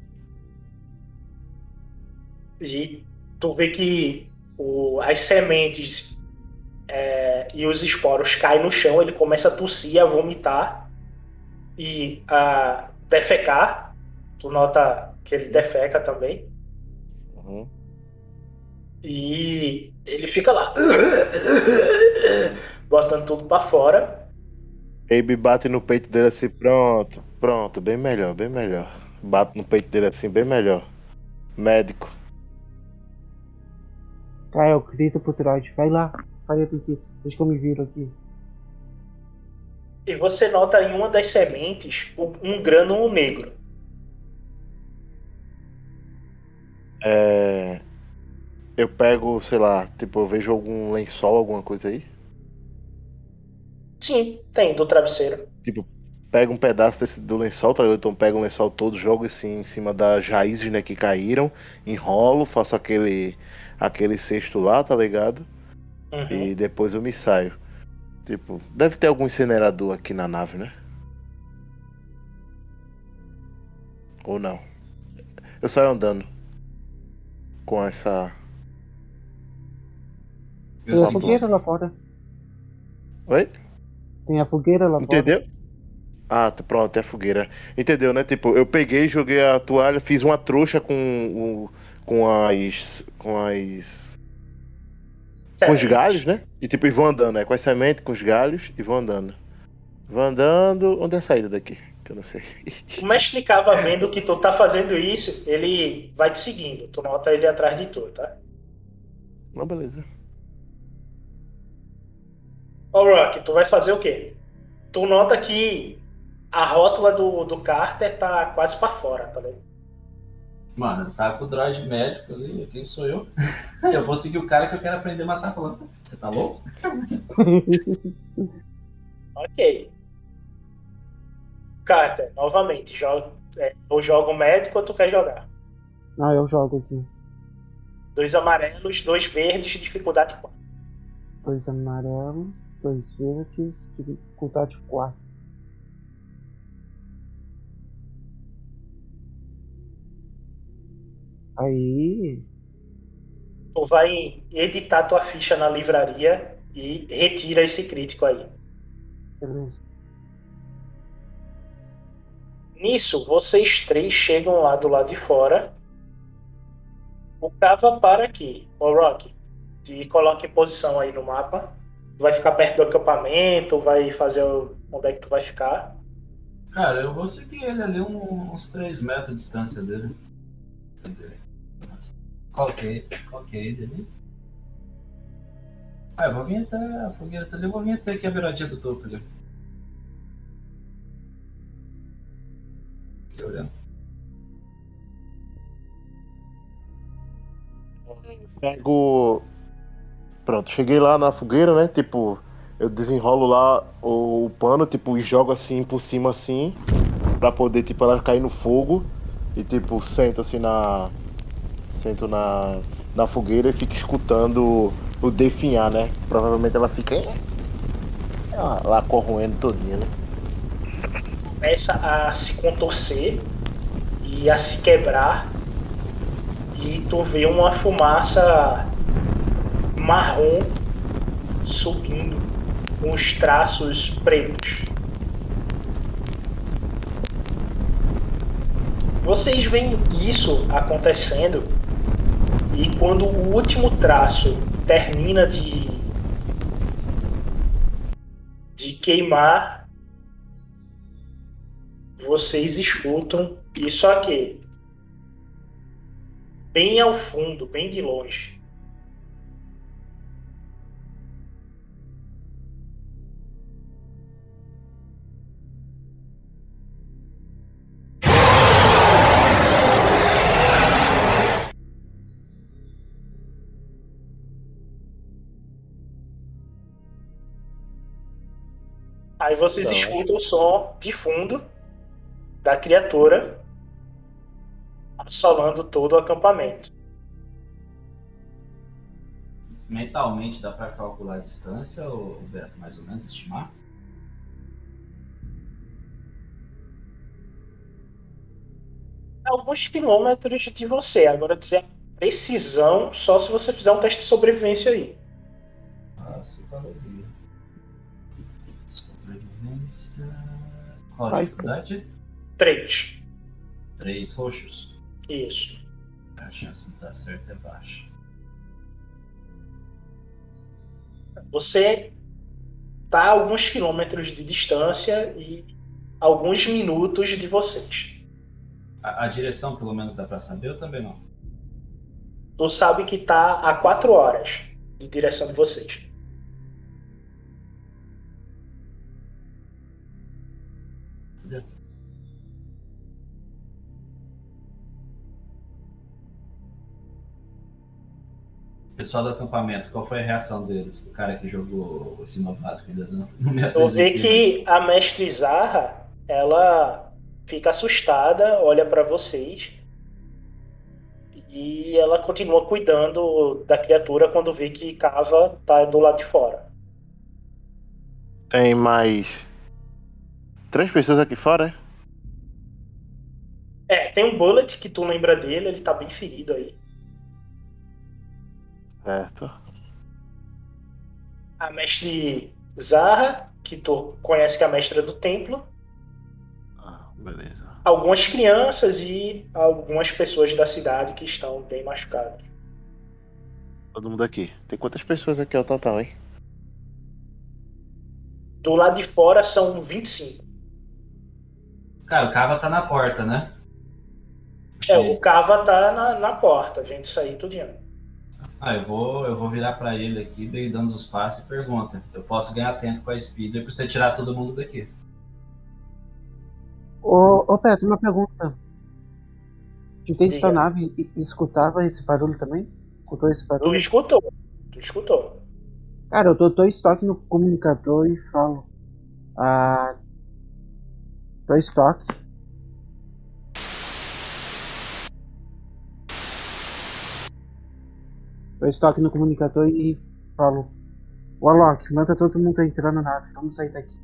E tu vê que o- as sementes é, e os esporos caem no chão, ele começa a tossir, a vomitar e a defecar. Tu nota que ele defeca também. Uhum. E ele fica lá, botando tudo pra fora. Abe bate no peito dele assim, pronto, pronto, bem melhor, bem melhor. Bate no peito dele assim, bem melhor. Médico. Eu grito pro Troid. Vai lá. Vai, Titi. Deixa que eu me viro aqui. E você nota em uma das sementes um um grânulo negro. É. Eu pego, sei lá, tipo, eu vejo algum lençol, alguma coisa aí. Sim, tem, do travesseiro. Tipo, pego um pedaço desse, do lençol, tá ligado? Então pego o lençol todo, jogo assim em cima das raízes, né, que caíram, enrolo, faço aquele aquele cesto lá, tá ligado? Uhum. E depois eu me saio. Tipo, deve ter algum incinerador aqui na nave, né? Ou não? Eu saio andando com essa. Tem a fogueira lá fora. Oi? Tem a fogueira lá fora. Entendeu? Ah, tá, pronto, é a fogueira. Entendeu, né? Tipo, eu peguei, joguei a toalha, fiz uma trouxa com o, com as. com as. com os galhos, né? E tipo, e vou andando, né? Com as sementes, com os galhos e vou andando. Vou andando. Onde é a saída daqui? Eu não sei. O mestre Cava vendo que tu tá fazendo isso, ele vai te seguindo. Tu nota ele atrás de tu, tá? Não, beleza. Ô Rock, tu vai fazer o quê? Tu nota que a rótula do, do Carter tá quase pra fora, tá ligado? Mano, tá com o droid médico ali, quem sou eu? Eu vou seguir o cara que eu quero aprender a matar planta. Você tá louco? Ok. Carter, novamente, joga, é, ou joga o médico ou tu quer jogar? Não, eu jogo aqui. Dois amarelos, dois verdes, dificuldade 4. Dois amarelos, dois verdes, dificuldade 4. Aí. Tu vai editar tua ficha na livraria e retira esse crítico aí. Beleza. Nisso, vocês três chegam lá do lado de fora. O Cava para aqui. Ô Rock, te coloca em posição aí no mapa. Vai ficar perto do acampamento, vai fazer o... onde é que tu vai ficar. Cara, eu vou seguir ele ali uns 3 metros de distância dele. Coloquei, coloquei ele ali. Ah, eu vou vir até a fogueira tá eu vou vir até aqui a beiradinha do topo ali. Olhando. Pego. Pronto, cheguei lá na fogueira, né? Tipo, eu desenrolo lá o, pano, tipo, e jogo assim por cima assim. Pra poder, tipo, ela cair no fogo. E tipo, sento assim na. Sento na. Na fogueira e fico escutando o definhar, né? Provavelmente ela fica. ah, Lá corroendo todinha, né? Começa a se contorcer e a se quebrar. E tu vê uma fumaça marrom subindo com os traços pretos. Vocês veem isso acontecendo e quando o último traço termina de de queimar, vocês escutam isso aqui. Bem ao fundo, bem de longe. Aí vocês Então. escutam o som de fundo da criatura assolando todo o acampamento. Mentalmente dá pra calcular a distância, ou Beto, mais ou menos, estimar? Alguns quilômetros de você. Agora dizer a precisão só se você fizer um teste de sobrevivência aí. Ah. Sobrevivência. Qual a dificuldade? Três. Três roxos. Isso. A chance de dar certo é baixa. Você tá a alguns quilômetros de distância e alguns minutos de vocês. A, a direção, pelo menos, dá pra saber ou também não? Tu sabe que tá a quatro horas de direção de vocês. Pessoal do acampamento, qual foi a reação deles? O cara que jogou esse novato que ainda não, não me vê apresentou. que a mestre Zarra, ela fica assustada, olha pra vocês e ela continua cuidando da criatura quando vê que Cava tá do lado de fora. Tem mais. Três pessoas aqui fora, é? É, tem um Bullet que tu lembra dele, ele tá bem ferido aí. Certo. A mestre Zarra, que tu conhece que é a mestra do templo, Ah, beleza. algumas crianças e algumas pessoas da cidade que estão bem machucadas. Todo mundo aqui. Tem quantas pessoas aqui ao total, hein? Do lado de fora são 25. Cara, o Cava tá na porta, né? É, o Cava tá na, na porta, vendo isso aí tudinho. Ah, eu vou, eu vou virar pra ele aqui, daí dando os passos e pergunta. Eu posso ganhar tempo com a Speeder pra você tirar todo mundo daqui. Ô, ô Petro, uma pergunta. De dentro da nave e- escutava esse barulho também? Escutou esse Tu barulho? escutou. Tu escutou. Cara, eu dou dois toques no comunicador e falo. Ah. Dois toques. Dois toques no comunicador e falo. Warlock, manda todo mundo entrar na nave. Vamos sair daqui.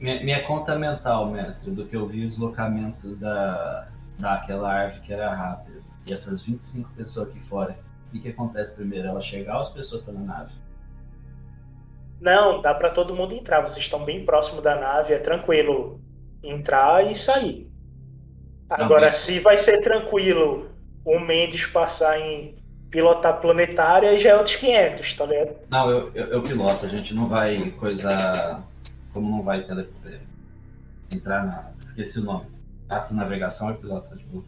Minha, minha conta mental, mestre, do que eu vi os deslocamentos da, daquela árvore que era rápida. E essas 25 pessoas aqui fora. O que, que acontece primeiro? Ela chegar ou as pessoas estão na nave? Não, dá pra todo mundo entrar. Vocês estão bem próximo da nave, é tranquilo entrar e sair. Agora, bem. se vai ser tranquilo o Mendes passar em pilotar planetária, aí já é outros 500, tá ligado? Não, eu, eu, eu piloto, a gente não vai coisar. Como não vai tele, entrar na. Esqueci o nome. Astro navegação eu piloto. Tipo,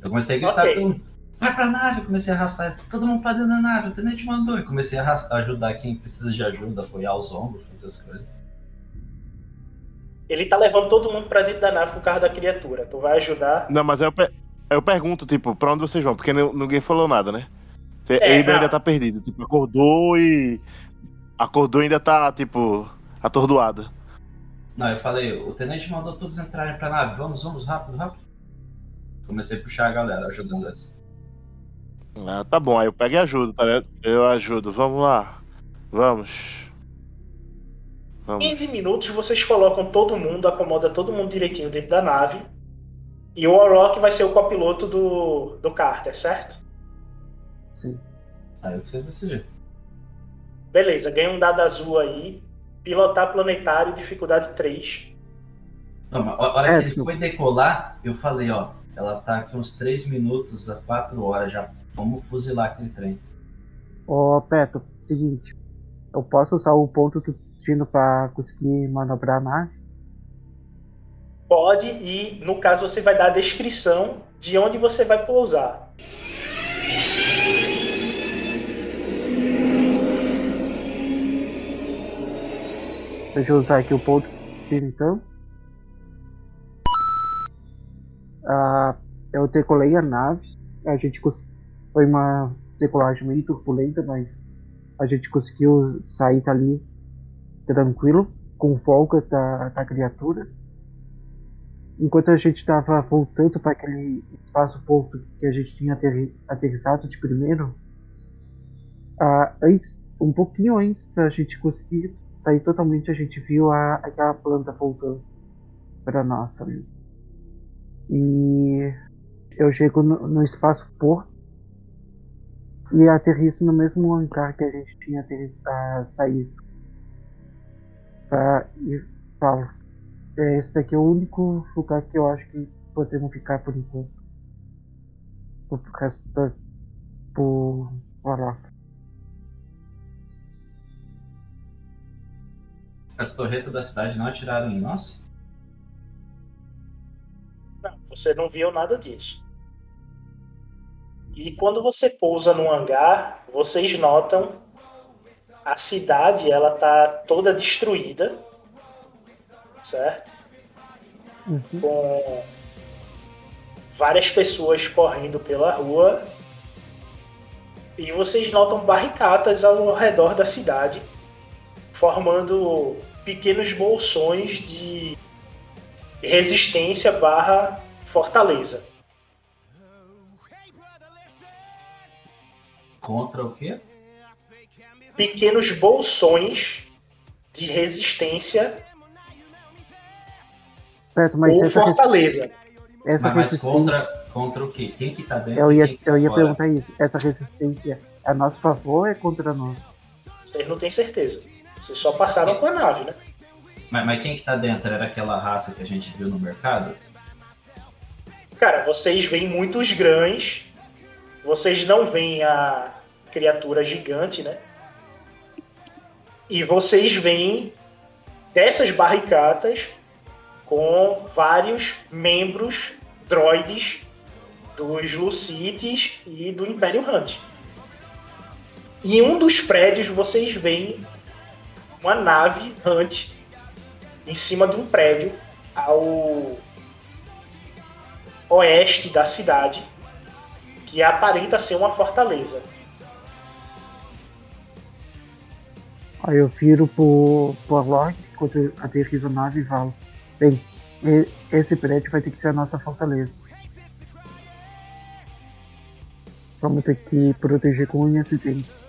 eu comecei a gritar Ok. todo mundo, Vai pra nave! Eu comecei a arrastar todo mundo pra dentro da nave, o tenente mandou. E comecei a ajudar quem precisa de ajuda, apoiar os ombros, fazer as coisas. Ele tá levando todo mundo pra dentro da nave com o carro da criatura. Tu vai ajudar. Não, mas aí eu, per- aí eu pergunto, tipo, pra onde vocês vão? Porque ni- ninguém falou nada, né? É, não. ainda tá perdido. Tipo, acordou e. Acordou e ainda tá, tipo, atordoado. Não, eu falei, o tenente mandou todos entrarem pra nave, vamos, vamos, rápido, rápido. Comecei a puxar a galera, ajudando eles. Ah, tá bom, aí eu pego e ajudo, tá ligado? Eu ajudo, vamos lá. Vamos. Vamos. 15 minutos vocês colocam todo mundo, acomoda todo mundo direitinho dentro da nave. E o Warrock vai ser o copiloto do, do Carter, certo? Sim. Aí o que vocês decidirem. Beleza, ganha um dado azul aí. Pilotar planetário, dificuldade 3. Não, mas a hora É, que ele tu- foi decolar, eu falei, ó, ela tá aqui uns 3 minutos a 4 horas já. Vamos fuzilar aquele trem. Ô, Peto, seguinte. Eu posso usar o ponto do destino pra conseguir manobrar a nave? Pode e, no caso, você vai dar a descrição de onde você vai pousar. Deixa eu usar aqui o ponto de então. Ah, eu decolei a nave. A gente cons- Foi uma decolagem meio turbulenta, mas a gente conseguiu sair dali tranquilo, com folga da, da criatura. Enquanto a gente estava voltando para aquele espaço porto que a gente tinha aterri- aterrissado de primeiro, ah, antes, um pouquinho antes da gente conseguir sair totalmente, a gente viu a, aquela planta voltando para nós ali. E eu chego no, no espaço porto e aterrisso no mesmo hangar que a gente tinha ah, saído. Pra, e falo, "É, esse daqui é o único lugar que eu acho que podemos ficar por enquanto. Por resto da. Por. Olha lá. As torretas da cidade não atiraram em nós? Não, você não viu nada disso. E quando você pousa no hangar, vocês notam a cidade, ela tá toda destruída, certo? Com várias pessoas correndo pela rua. E vocês notam barricadas ao redor da cidade, formando pequenos bolsões de resistência barra fortaleza. Contra o quê? Pequenos bolsões de resistência Certo, mas ou essa, fortaleza. essa mas mas resistência. contra, contra o quê? Quem que tá dentro Eu e ia, quem que tá eu ia fora? perguntar isso. Essa resistência é a nosso favor ou é contra nós? Vocês não têm certeza. Vocês só passaram com a nave, né? Mas, mas quem que tá dentro? Era aquela raça que a gente viu no mercado? Cara, vocês veem muitos grãs. Vocês não veem a criatura gigante, né? E vocês veem dessas barricadas com vários membros droides dos Lucites e do Império Hunt. Em um dos prédios vocês veem uma nave Hunt em cima de um prédio ao oeste da cidade, que aparenta ser uma fortaleza. Aí eu viro pro, pro Arlong, enquanto aterrizo a nave e falo: Bem, esse prédio vai ter que ser a nossa fortaleza. Vamos ter que proteger com unhas e dentes.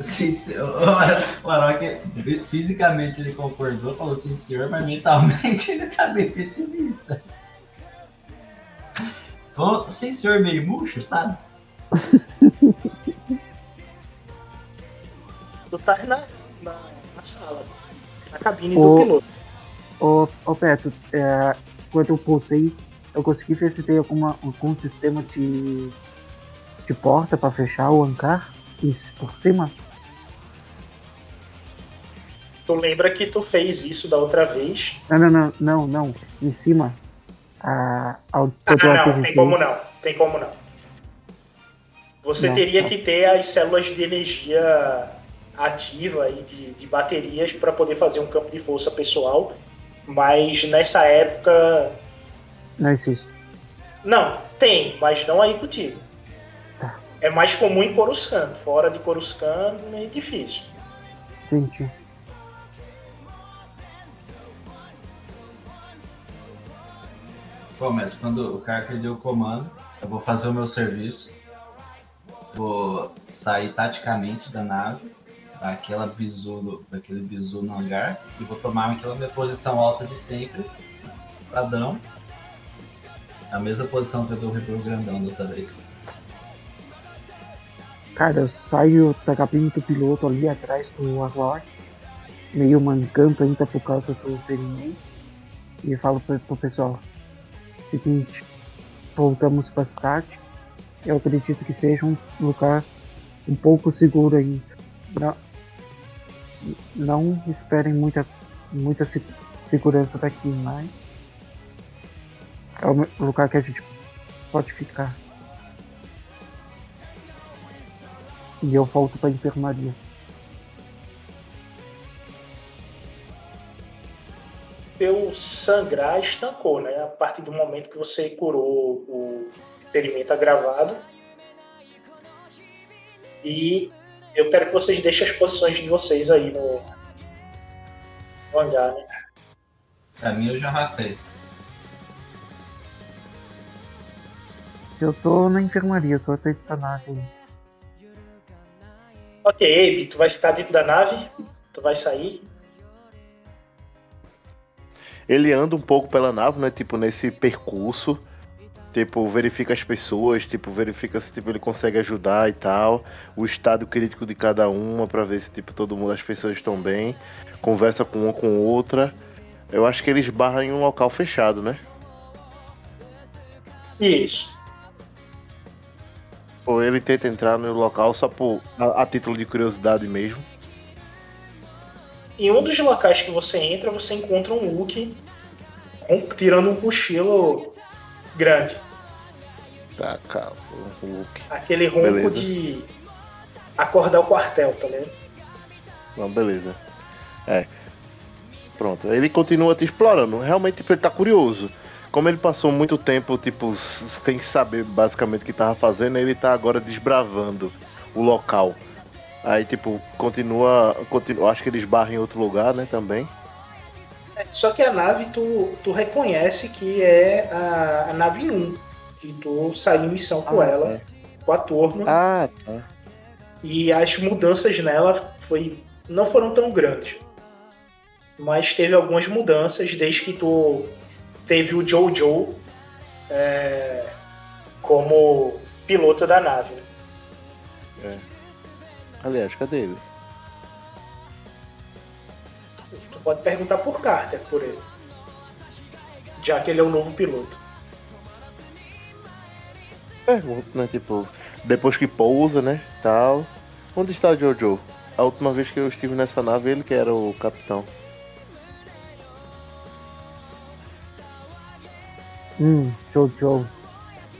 Sim, sim. O Arok, fisicamente ele concordou, falou assim, senhor, mas mentalmente ele tá bem pessimista. Falou, sim, senhor, meio murcho, sabe? Tu tá na, na sala, na cabine Ô. do piloto. Ô, ô Beto, é, quando eu pulsei, eu consegui ver se tem alguma, algum sistema de, de porta pra fechar o hangar c- por cima. Tu lembra que tu fez isso da outra vez? Não, não, não, não, não. Em cima. A, ao, Ah, eu não, tem como não. Tem como não. Você Não, teria não. que ter as células de energia ativa e de, de baterias para poder fazer um campo de força pessoal, mas nessa época Não existe. Não, tem, mas não aí contigo. Tá. É mais comum em Coruscant. Fora de Coruscant, meio difícil. Entendi. Pô, mas quando o Carter deu o comando, eu vou fazer o meu serviço. Vou sair taticamente da nave, aquela bizu, daquele bizu no hangar, e vou tomar aquela minha posição alta de sempre, padrão. A mesma posição que eu dou o Grandão da outra vez. Cara, eu saio da cabine do piloto ali atrás do Arlong meio mancando ainda por causa do ferimento. E falo pro, pro pessoal: seguinte, voltamos pra cidade. Eu acredito que seja um lugar um pouco seguro ainda. Não, não esperem muita, muita se- segurança daqui, mas é o lugar que a gente pode ficar. E eu volto pra enfermaria. Teu sangrar estancou, né? A partir do momento que você curou o ferimento agravado. E eu quero que vocês deixem as posições de vocês aí no, no hangar, né? Pra mim eu já arrastei. Eu tô na enfermaria, eu tô até da nave. aí. Ok, Abe, tu vai ficar dentro da nave? Tu vai sair? Ele anda um pouco pela nave, né? Tipo, nesse percurso. Tipo, verifica as pessoas, tipo, verifica se tipo, ele consegue ajudar e tal. O estado crítico de cada uma pra ver se tipo, todo mundo, as pessoas estão bem. Conversa com uma com outra. Eu acho que ele esbarra em um local fechado, né? Isso. Ou ele tenta entrar no local só por a, a título de curiosidade mesmo. Em um dos locais que você entra, você encontra um com- tirando um cochilo grande. Tá, calma. Hulk. Aquele ronco Beleza. de acordar o quartel, tá ligado? Não, beleza. É. Pronto. Ele continua te explorando. Realmente, tipo, ele tá curioso. Como ele passou muito tempo, tipo, sem saber basicamente o que tava fazendo, ele tá agora desbravando o local. Aí, tipo, continua. continua acho que ele esbarra em outro lugar, né, também. Só que a nave tu, tu reconhece que é a, a nave 1. Que tu saiu em missão com Ah, ela, com a turma. Ah, tá. E as mudanças nela foi, não foram tão grandes. Mas teve algumas mudanças desde que tu teve o Jojo é, como piloto da nave. né? Aliás, cadê ele? Pode perguntar por Carter por ele. Já que ele é o novo piloto. Pergunto, né, tipo, depois que pousa, né, tal. Onde está o Jojo? A última vez que eu estive nessa nave, ele que era o capitão. Hum, Jojo.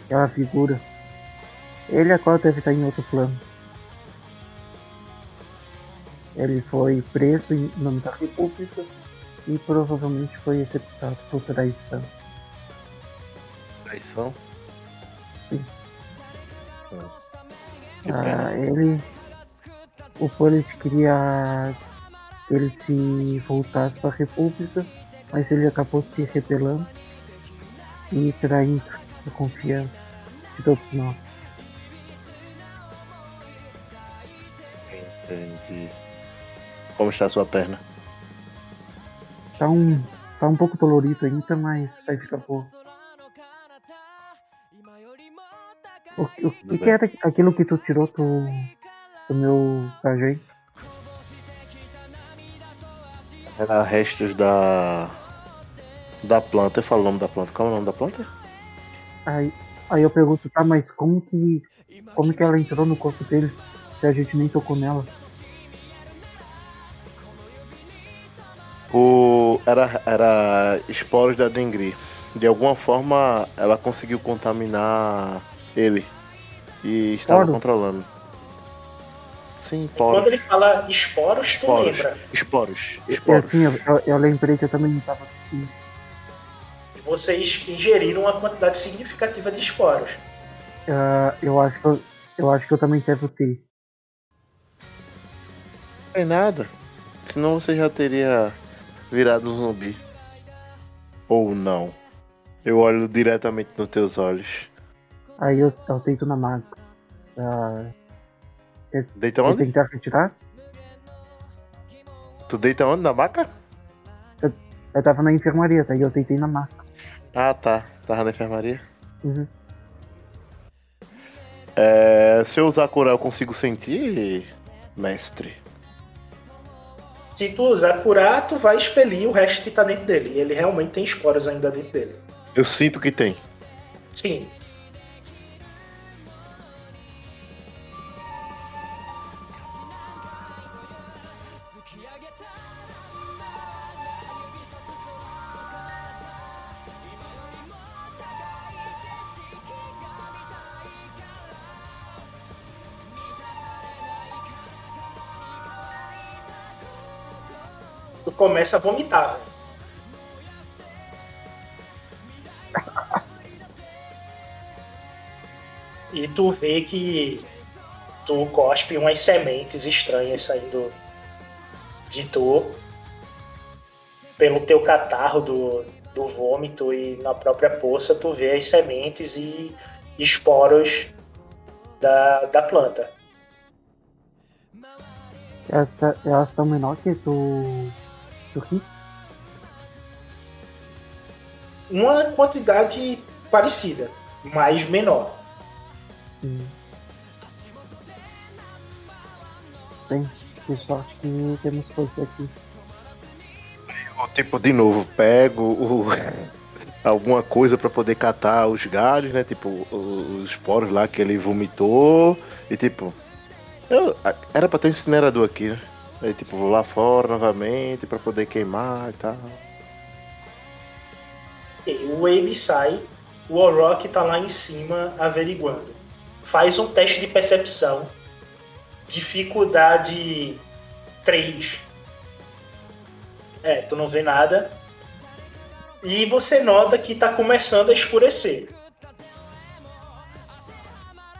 Aquela figura. Ele agora deve estar em outro plano. Ele foi preso em nome da República e provavelmente foi executado por traição. Traição? Sim. Ah, pena. ele. O Bullet queria que ele se voltasse para a República, mas ele acabou se rebelando e traindo a confiança de todos nós. Entendi. Como está a sua perna? Tá um, tá um pouco dolorido ainda, mas vai ficar bom. O, o, que era aquilo que tu tirou do, do meu sargento? Era restos da. Da planta. Eu falo o nome da planta. Qual é o nome da planta? Aí, aí eu pergunto, tá, mas como que. Como que ela entrou no corpo dele se a gente nem tocou nela? O. Era, era esporos da Dengri. De alguma forma ela conseguiu contaminar ele. E estava Poros? controlando. Sim, Quando poros. ele fala esporos, tu lembra. Esporos. Esporos. assim, eu, eu, eu lembrei que eu também tava assim. Vocês ingeriram uma quantidade significativa de esporos. ah, eu acho que eu, eu acho que eu também devo ter. Não tem nada. Senão você já teria virado um zumbi. Ou não. Eu olho diretamente nos teus olhos. Aí eu, eu tento na maga. Ah, Deita eu onde? tentar retirar. Tu deita onde? Na maca? Eu tava na enfermaria, daí eu tentei na maca. Ah, tá. Tava na enfermaria. Uhum. É, se eu usar curar, eu consigo sentir, mestre. Se tu usar curar, tu vai expelir o resto que tá dentro dele. E ele realmente tem esporas ainda dentro dele. Eu sinto que tem. Sim. Começa a vomitar, velho. E tu vê que tu cospe umas sementes estranhas saindo de tu pelo teu catarro do, do vômito e na própria poça tu vê as sementes e esporos da, da planta. Elas estão menor que tu. Rick? Uma quantidade parecida, mas menor. Hum. Bem, que sorte que temos você aqui. Eu, tipo, de novo, pego o- alguma coisa pra poder catar os galhos, né? Tipo, os esporos lá que ele vomitou. E tipo, eu- era pra ter um incinerador aqui, né? Aí, tipo, vou lá fora novamente pra poder queimar e tal. O Abe sai, o Orok tá lá em cima averiguando. Faz um teste de percepção. Dificuldade 3. É, tu não vê nada. E você nota que tá começando a escurecer.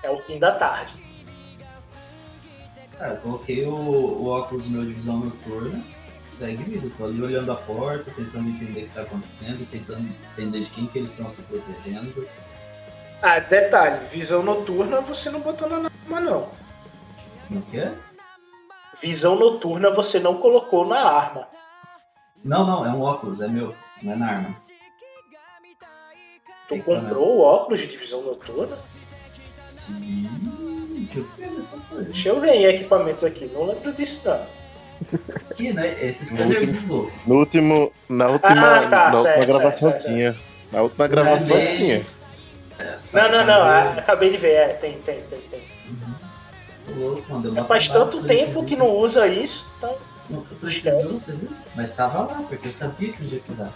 É o fim da tarde. Cara, coloquei o, o óculos meu de visão noturna, segue vida. Tô ali olhando a porta, tentando entender o que tá acontecendo, tentando entender de quem que eles estão se protegendo. Ah, detalhe, visão noturna você não botou na arma não. Não quer? Visão noturna você não colocou na arma. Não, não, é um óculos, é meu, não é na arma. Tu comprou o óculos de visão noturna? Sim, eu ver essa coisa. Deixa eu ver em equipamentos aqui, não lembro disso não. Aqui, né? Esse scanner é último- muito louco. No último. Na última, Ah, tá, na última certo, gravação certo, certo. tinha. Na última gravação tinha. Mas- Não, não, não, ah, acabei de ver, é, tem, tem, tem, tem. Tô louco, faz tanto tempo que não usa isso, então. Não precisou, você viu? Mas tava lá, porque eu sabia que não ia precisar.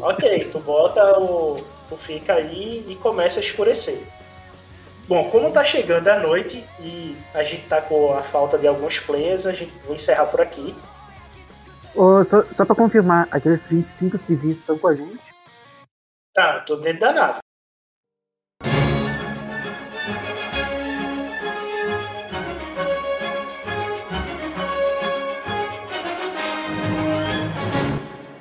Ok, tu bota o. Tu fica aí e começa a escurecer. Bom, como tá chegando a noite e a gente tá com a falta de alguns players, a gente vou encerrar por aqui. Ô, só, só pra confirmar, aqueles 25 civis estão com a gente? Tá, tô dentro da nave.